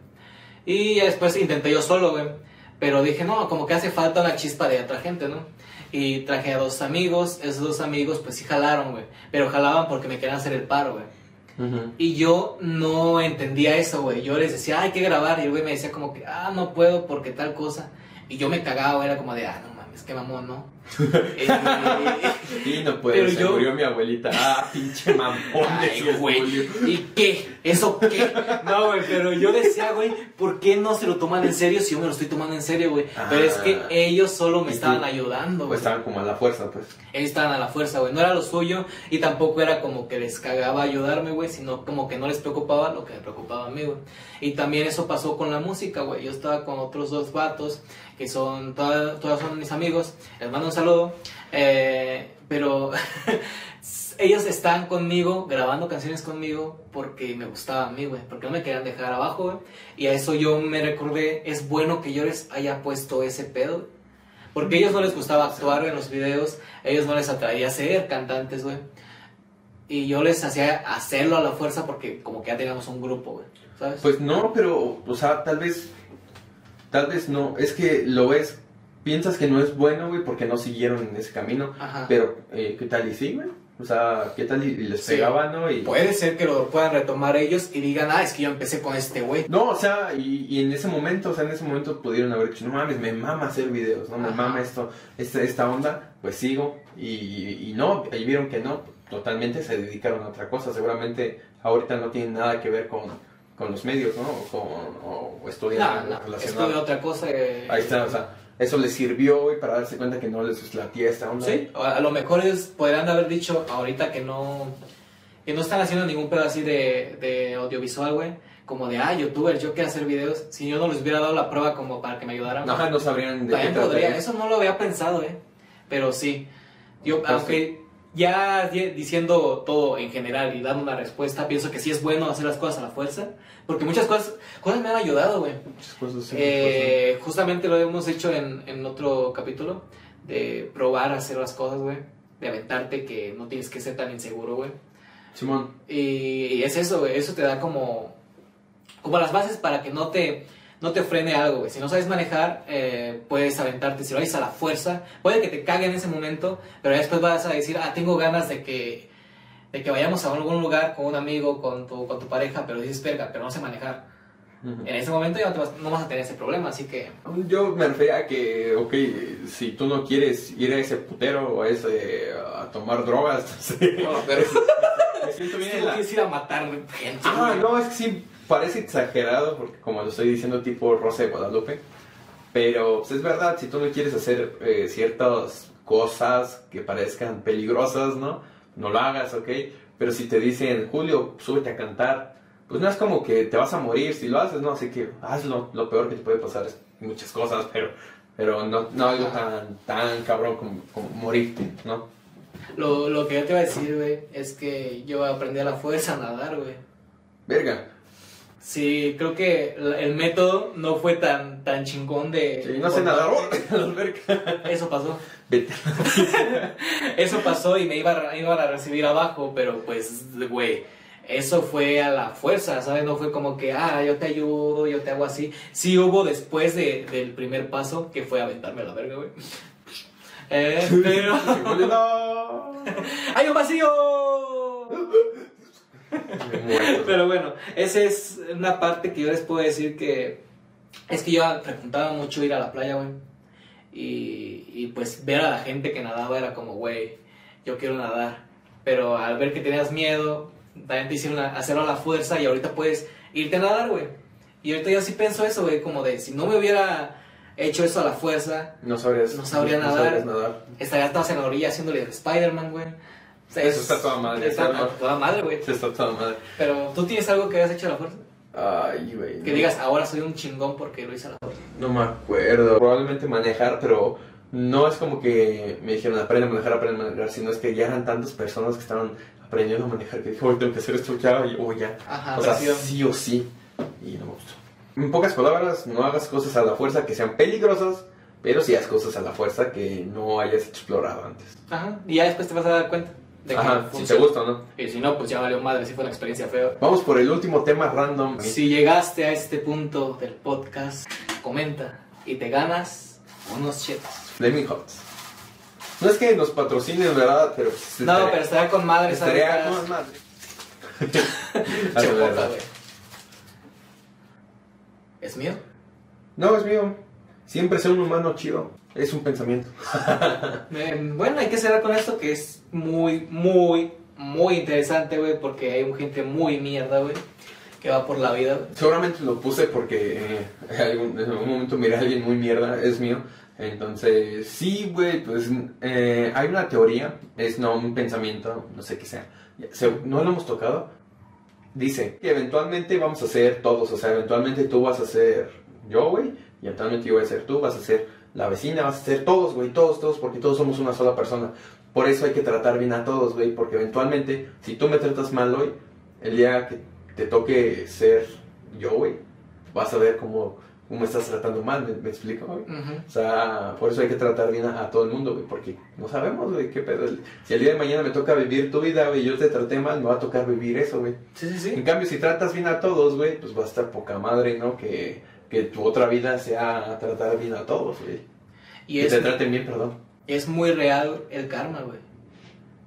Y ya después intenté yo solo, güey. Pero dije, no, como que hace falta una chispa de otra gente, ¿no? Y traje a dos amigos. Esos dos amigos, pues sí jalaron, güey. Pero jalaban porque me querían hacer el paro, güey. Y yo no entendía eso, güey. Yo les decía, "Ah, hay que grabar. Y el güey me decía como que, ah, no puedo porque tal cosa. Y yo me cagaba, era como de, ah, no mames, qué mamón, ¿no? Eh, Y no puede, Pero se yo- murió mi abuelita. Ah, pinche mamón, Ay, decía güey. ¿Y qué? ¿Eso qué? No, güey, pero yo decía, güey, ¿por qué no se lo toman en serio si yo me lo estoy tomando en serio, güey? Pero es que Ah. ellos solo me Y tú- estaban ayudando, Pues estaban como a la fuerza, pues. Ellos estaban a la fuerza, güey. No era lo suyo y tampoco era como que les cagaba ayudarme, güey, sino como que no les preocupaba lo que me preocupaba a mí, güey. Y también eso pasó con la música, güey. Yo estaba con otros dos vatos que son, todas, todas son mis amigos. Les mando un saludo. Eh, pero ellos están conmigo, grabando canciones conmigo, porque me gustaba a mí, güey. Porque no me querían dejar abajo. Y a eso yo me recordé, es bueno que yo les haya puesto ese pedo. Porque a ellos no les gustaba actuar en los videos, a ellos no les atraía ser cantantes, güey. Y yo les hacía hacerlo a la fuerza porque como que ya teníamos un grupo, güey. ¿Sabes? Pues no, pero, o sea, tal vez, tal vez no. Es que lo ves, piensas que no es bueno, güey, porque no siguieron en ese camino. Ajá. Pero, eh, ¿qué tal y sí, güey? O sea, ¿qué tal y, y les Sí. pegaba, no? Y, Puede ser que lo puedan retomar ellos y digan, ah, es que yo empecé con este güey. No, o sea, y, y en ese momento, o sea, en ese momento pudieron haber dicho, no mames, me mama hacer videos, no me Ajá. mama esto, esta, esta onda, pues sigo. Y, y no, ahí vieron que no, totalmente se dedicaron a otra cosa. Seguramente ahorita no tienen nada que ver con, con los medios, ¿no? O, con, o, o No, no, de otra cosa. eh, Ahí está, o sea, eso les sirvió, güey, para darse cuenta que no les latía esta onda. Sí, a lo mejor es, podrían haber dicho ahorita que no, que no están haciendo ningún pedo así de, de audiovisual, güey. Como de, ah, youtuber, yo quiero hacer videos. Si yo no les hubiera dado la prueba como para que me ayudaran. Ajá, no sabrían de qué También podría, trataría. eso no lo había pensado, eh. Pero sí. Yo, Pues aunque ya di- diciendo todo en general y dando una respuesta, pienso que sí es bueno hacer las cosas a la fuerza. Porque muchas cosas, cosas me han ayudado, güey. Muchas cosas, sí, Eh, justamente lo hemos hecho en, en otro capítulo, de probar a hacer las cosas, güey. De aventarte que no tienes que ser tan inseguro, güey. Simón, Y, y es eso, güey. Eso te da como, como las bases para que no te, no te frene algo, güey. Si no sabes manejar, eh, puedes aventarte. Si lo haces a la fuerza, puede que te cague en ese momento, pero después vas a decir, ah, tengo ganas de que, de que vayamos a algún lugar con un amigo, con tu, con tu pareja, pero dices, verga, pero no sé manejar. Ujú. En ese momento ya no, te vas, no vas a tener ese problema, así que... Yo me refería a que, ok, si tú no quieres ir a ese putero o a ese a tomar drogas, no sé. No, pero- me siento bien en la... quieres ir a matar gente. Ah, no, es que sí parece exagerado porque como lo estoy diciendo tipo Rosa de Guadalupe, pero pues, es verdad, si tú no quieres hacer eh, ciertas cosas que parezcan peligrosas, ¿no? No lo hagas, ¿ok? Pero si te dicen, Julio, súbete a cantar, pues no es como que te vas a morir si lo haces, ¿no? Así que hazlo, lo peor que te puede pasar es muchas cosas, pero, pero no, no algo tan, tan cabrón como, como morirte, ¿no? Lo, lo que yo te iba a decir, güey, es que yo aprendí a la fuerza a nadar, güey. Verga. Sí, creo que el método no fue tan, tan chingón de... Sí, no sé nadar, a la alberca. Eso pasó. Vete. Eso pasó y me iba a, iban a recibir abajo, pero pues, güey, eso fue a la fuerza, ¿sabes? No fue como que, ah, yo te ayudo, yo te hago así. Sí hubo después de- del primer paso, que fue aventarme a la verga, güey. Eh, pero... ¡Hay un vacío! Pero bueno, esa es una parte que yo les puedo decir que es que yo frecuentaba mucho ir a la playa, güey. Y, y pues ver a la gente que nadaba era como, güey, yo quiero nadar. Pero al ver que tenías miedo, también te hicieron a- hacerlo a la fuerza y ahorita puedes irte a nadar, güey. Y ahorita yo sí pienso eso, güey, como de si no me hubiera hecho eso a la fuerza, No sabrías, No sabría nadar. sabrías nadar. estaría estabas en la orilla haciéndole Spider-Man, güey. Eso es- está toda madre, Está está- toda madre, güey. Se está toda madre. Pero tú tienes algo que hayas hecho a la fuerza. Ay, güey. Que no. digas, ahora soy un chingón porque lo hice a la fuerza. No me acuerdo. Probablemente manejar, pero no es como que me dijeron aprende a manejar, aprende a manejar, sino es que ya eran tantas personas que estaban aprendiendo a manejar que dije, hoy tengo que hacer esto ya y- o ya. Ajá, o sea, presión. sí o sí. Y no me gustó. En pocas palabras, no hagas cosas a la fuerza que sean peligrosas, pero sí haz cosas a la fuerza que no hayas explorado antes. Ajá. Y ya después te vas a dar cuenta de Ajá, si te gusta o no. Y si no, pues ya valió madre, si fue una experiencia fea. Vamos por el último tema random. Si llegaste a este punto del podcast, comenta y te ganas unos chetos. Flaming Hot. No es que nos patrocinen, ¿verdad? Pero pues, No, estaría- pero estaría con madre estaría con madre. Chepota, güey. ¿Es mío? No, es mío. Siempre ser un humano chido. Es un pensamiento. Eh, bueno, hay que cerrar con esto que es muy, muy, muy interesante, güey, porque hay un gente muy mierda, güey, que va por la vida. Seguramente lo puse porque eh, algún- en algún momento miré a alguien muy mierda. Es mío. Entonces, sí, güey, pues eh, hay una teoría. Es no un pensamiento, no sé qué sea. Se- no lo hemos tocado. Dice que eventualmente vamos a ser todos. O sea, eventualmente tú vas a ser yo, güey. Y eventualmente yo voy a ser tú, vas a ser la vecina, vas a ser todos, güey, todos, todos, porque todos somos una sola persona. Por eso hay que tratar bien a todos, güey, porque eventualmente, si tú me tratas mal hoy, el día que te toque ser yo, güey, vas a ver cómo, cómo estás tratando mal, ¿me, me explico, güey? O sea, por eso hay que tratar bien a, a todo el mundo, güey, porque no sabemos, güey, qué pedo. Si el día de mañana me toca vivir tu vida, güey, y yo te traté mal, me va a tocar vivir eso, güey. Sí, sí, En sí. cambio, si tratas bien a todos, güey, pues va a estar poca madre, ¿no? Que, que tu otra vida sea tratar bien a todos, güey. Y Que es, te traten bien, perdón. es muy real el karma, güey.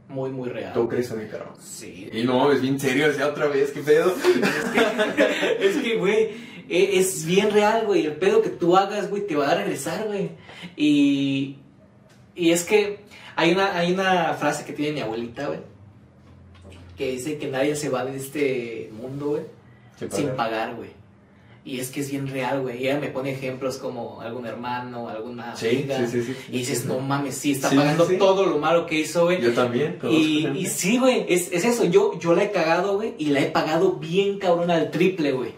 Muy, muy real. ¿Tú crees en el karma? Sí. Y no, es bien serio, sea, otra vez, ¿qué pedo? es que, güey, e- es bien real, güey. El pedo que tú hagas, güey, te va a regresar, güey. Y, y es que hay una, hay una frase que tiene mi abuelita, güey. Que dice que nadie se va de este mundo, güey, sin pagar, güey. Y es que es bien real, güey. Y ella me pone ejemplos como algún hermano, alguna Sí, amiga. sí, sí, sí. Y dices, no mames, sí, está Sí, pagando sí. todo lo malo que hizo, güey. Yo también. Y, y sí, güey, es, es eso. Yo, yo la he cagado, güey, y la he pagado bien cabrón al triple, güey.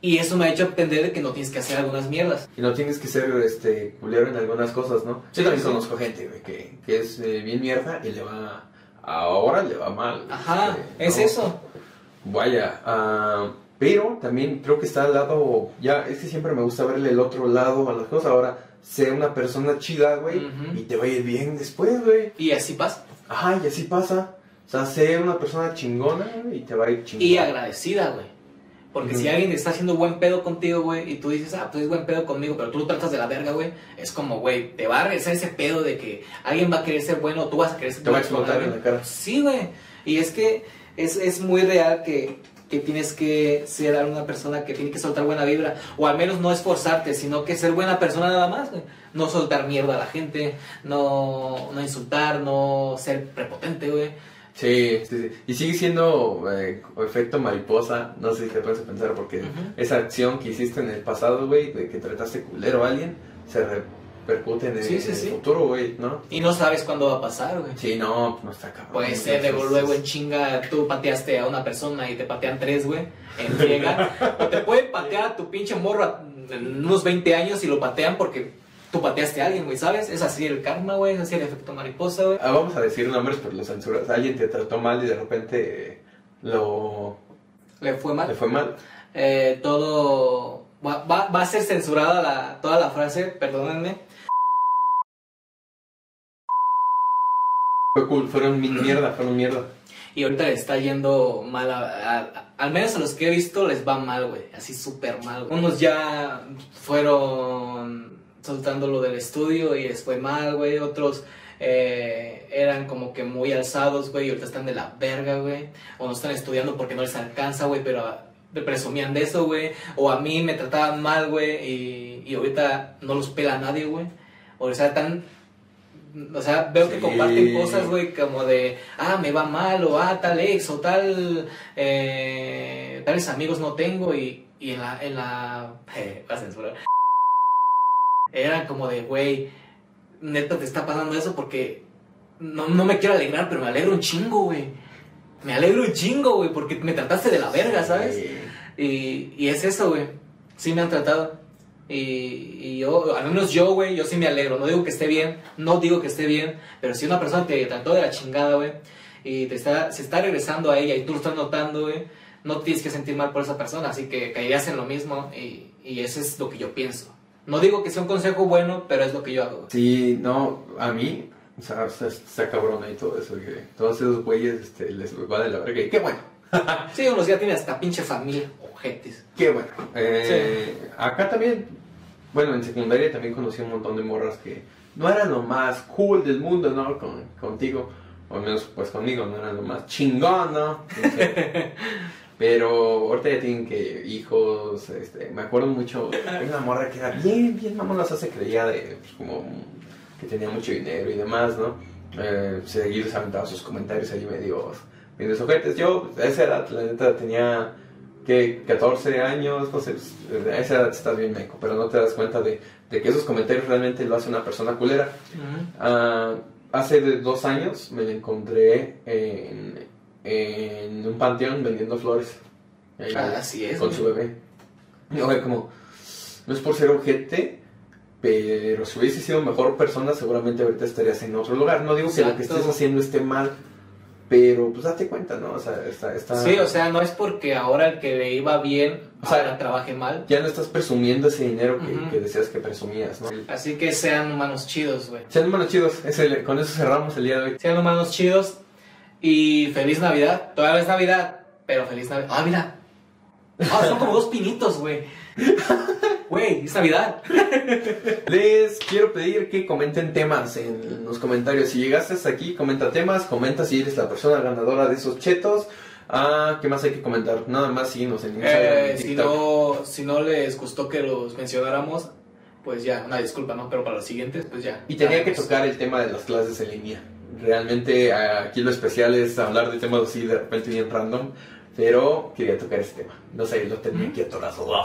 Y eso me ha hecho entender de que no tienes que hacer algunas mierdas. Y no tienes que ser este culero en algunas cosas, ¿no? Sí, Yo también conozco gente, güey, que, que es eh, bien mierda y le va. Ahora le va mal. Ajá, este, es ¿no? eso. Vaya, ah, pero también creo que está al lado, ya, es que siempre me gusta verle el otro lado a las cosas. Ahora, sé una persona chida, güey, y te va a ir bien después, güey. Y así pasa. Ajá, y así pasa. O sea, sé una persona chingona y te va a ir chingón. Y agradecida, güey. Porque si alguien está haciendo buen pedo contigo, güey, y tú dices, ah, pues es buen pedo conmigo, pero tú lo tratas de la verga, güey, es como, güey, te va a regresar ese pedo de que alguien va a querer ser bueno tú vas a querer ser Te va a bueno explotar en la cara. Sí, güey. Y es que es, es muy real que, que tienes que ser una persona que tiene que soltar buena vibra. O al menos no esforzarte, sino que ser buena persona nada más, güey. No soltar mierda a la gente, no, no insultar, no ser prepotente, güey. Sí, sí, sí. Y sigue siendo eh, efecto mariposa, no sé si te puedes pensar, porque esa acción que hiciste en el pasado, güey, de que trataste culero a alguien, se repercute en el, Sí, sí, en el sí. futuro, güey, ¿no? Y no sabes cuándo va a pasar, güey. Sí, no, no está cabrón. Puede ser, luego, en chinga tú pateaste a una persona y te patean tres, güey, en friega. o te pueden patear a tu pinche morro en unos 20 años y lo patean porque tú pateaste a alguien, güey, ¿sabes? Es así el karma, güey, es así el efecto mariposa, güey. Ah, vamos a decir nombres, pero lo censuras. Alguien te trató mal y de repente lo Le fue le mal. fue mal. Eh, todo... Va, va- va a ser censurada la, toda la frase, perdónenme. Fue cool, fueron mi- mierda, fueron mierda. Y ahorita le está yendo mal, a, al menos a los que he visto les va mal, güey, así súper mal. güey. Unos ya fueron soltando lo del estudio y les fue mal, güey. Otros eh, eran como que muy alzados, güey, y ahorita están de la verga, güey. O no están estudiando porque no les alcanza, güey, pero presumían de eso, güey. O a mí me trataban mal, güey, y, y ahorita no los pela nadie, güey. O sea, tan o sea, veo que comparten cosas, güey, como de, ah, me va mal, o ah, tal ex, o tal, eh, tales amigos no tengo, y, y en la, en la, eh, va a censurar. Era como de, güey, neta te está pasando eso porque no, no me quiero alegrar, pero me alegro un chingo, güey. Me alegro un chingo, güey, porque me trataste de la verga, ¿sabes? Sí. Y, y es eso, güey. Sí me han tratado. Y, y yo, al menos yo, güey, yo sí me alegro. No digo que esté bien, no digo que esté bien, pero si una persona te trató de la chingada, güey, y te está, se está regresando a ella y tú lo estás notando, güey, no tienes que sentir mal por esa persona. Así que caerías en lo mismo y, y eso es lo que yo pienso. No digo que sea un consejo bueno, pero es lo que yo hago. Sí, no, a mí, o sea, está, está cabrón ahí todo eso, que todos esos güeyes este, les va de la verga. Y qué bueno, Sí, unos ya tienen hasta pinche familia, ojetes. qué bueno. Eh, Acá también, bueno, en secundaria también conocí un montón de morras que no eran lo más cool del mundo, ¿no? Con, contigo, o al menos pues conmigo, no eran lo más chingón, ¿no? Pero ahorita ya tienen que hijos, este, me acuerdo mucho, hay una morra que era bien, bien mamona, se creía de, pues, como que tenía mucho dinero y demás, ¿no? Eh, seguido se aventaba sus comentarios ahí medio, medio ojetes. Yo, a esa edad, la neta, tenía, que 14 años, no sé, pues, a esa edad estás bien meco, pero no te das cuenta de, de que esos comentarios realmente lo hace una persona culera. Ah, hace de dos años me la encontré en, en un panteón vendiendo flores. Ahí, Ah, así es, Con su bebé. Y güey, como, no es por ser ojete, Pero si hubiese sido mejor persona, seguramente ahorita estarías en otro lugar. No digo que lo que Exacto. estés haciendo esté mal, pero pues date cuenta, ¿no? O sea, está, está- Sí, o sea, no es porque ahora el que le iba bien, O sea, ahora trabaje mal. ya no estás presumiendo ese dinero que, decías que presumías, ¿no? Así que sean humanos chidos, güey. Sean humanos chidos, con eso cerramos el día de hoy. Sean humanos chidos y feliz Navidad. Todavía es Navidad, pero feliz Navidad. Ah, mira. Ah, son como dos pinitos, güey. Güey, es Navidad. Les quiero pedir que comenten temas en los comentarios. Si llegaste hasta aquí, comenta temas, comenta si eres la persona ganadora de esos chetos. Ah, ¿qué más hay que comentar? Nada más síguenos en Instagram. Eh, si, no, si no les gustó que los mencionáramos, pues ya, una disculpa, ¿no? Pero para los siguientes, pues ya. Y tenía que Haremos. tocar el tema de las clases en línea. Realmente aquí lo especial es hablar de temas así de repente bien random, pero quería tocar ese tema. No sé, lo tenía aquí atorado.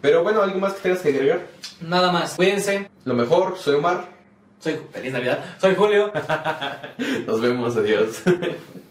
Pero bueno, ¿algo más que tengas que agregar? Nada más. Cuídense. Lo mejor, soy Omar. Soy feliz Navidad. Soy Julio. Nos vemos, adiós.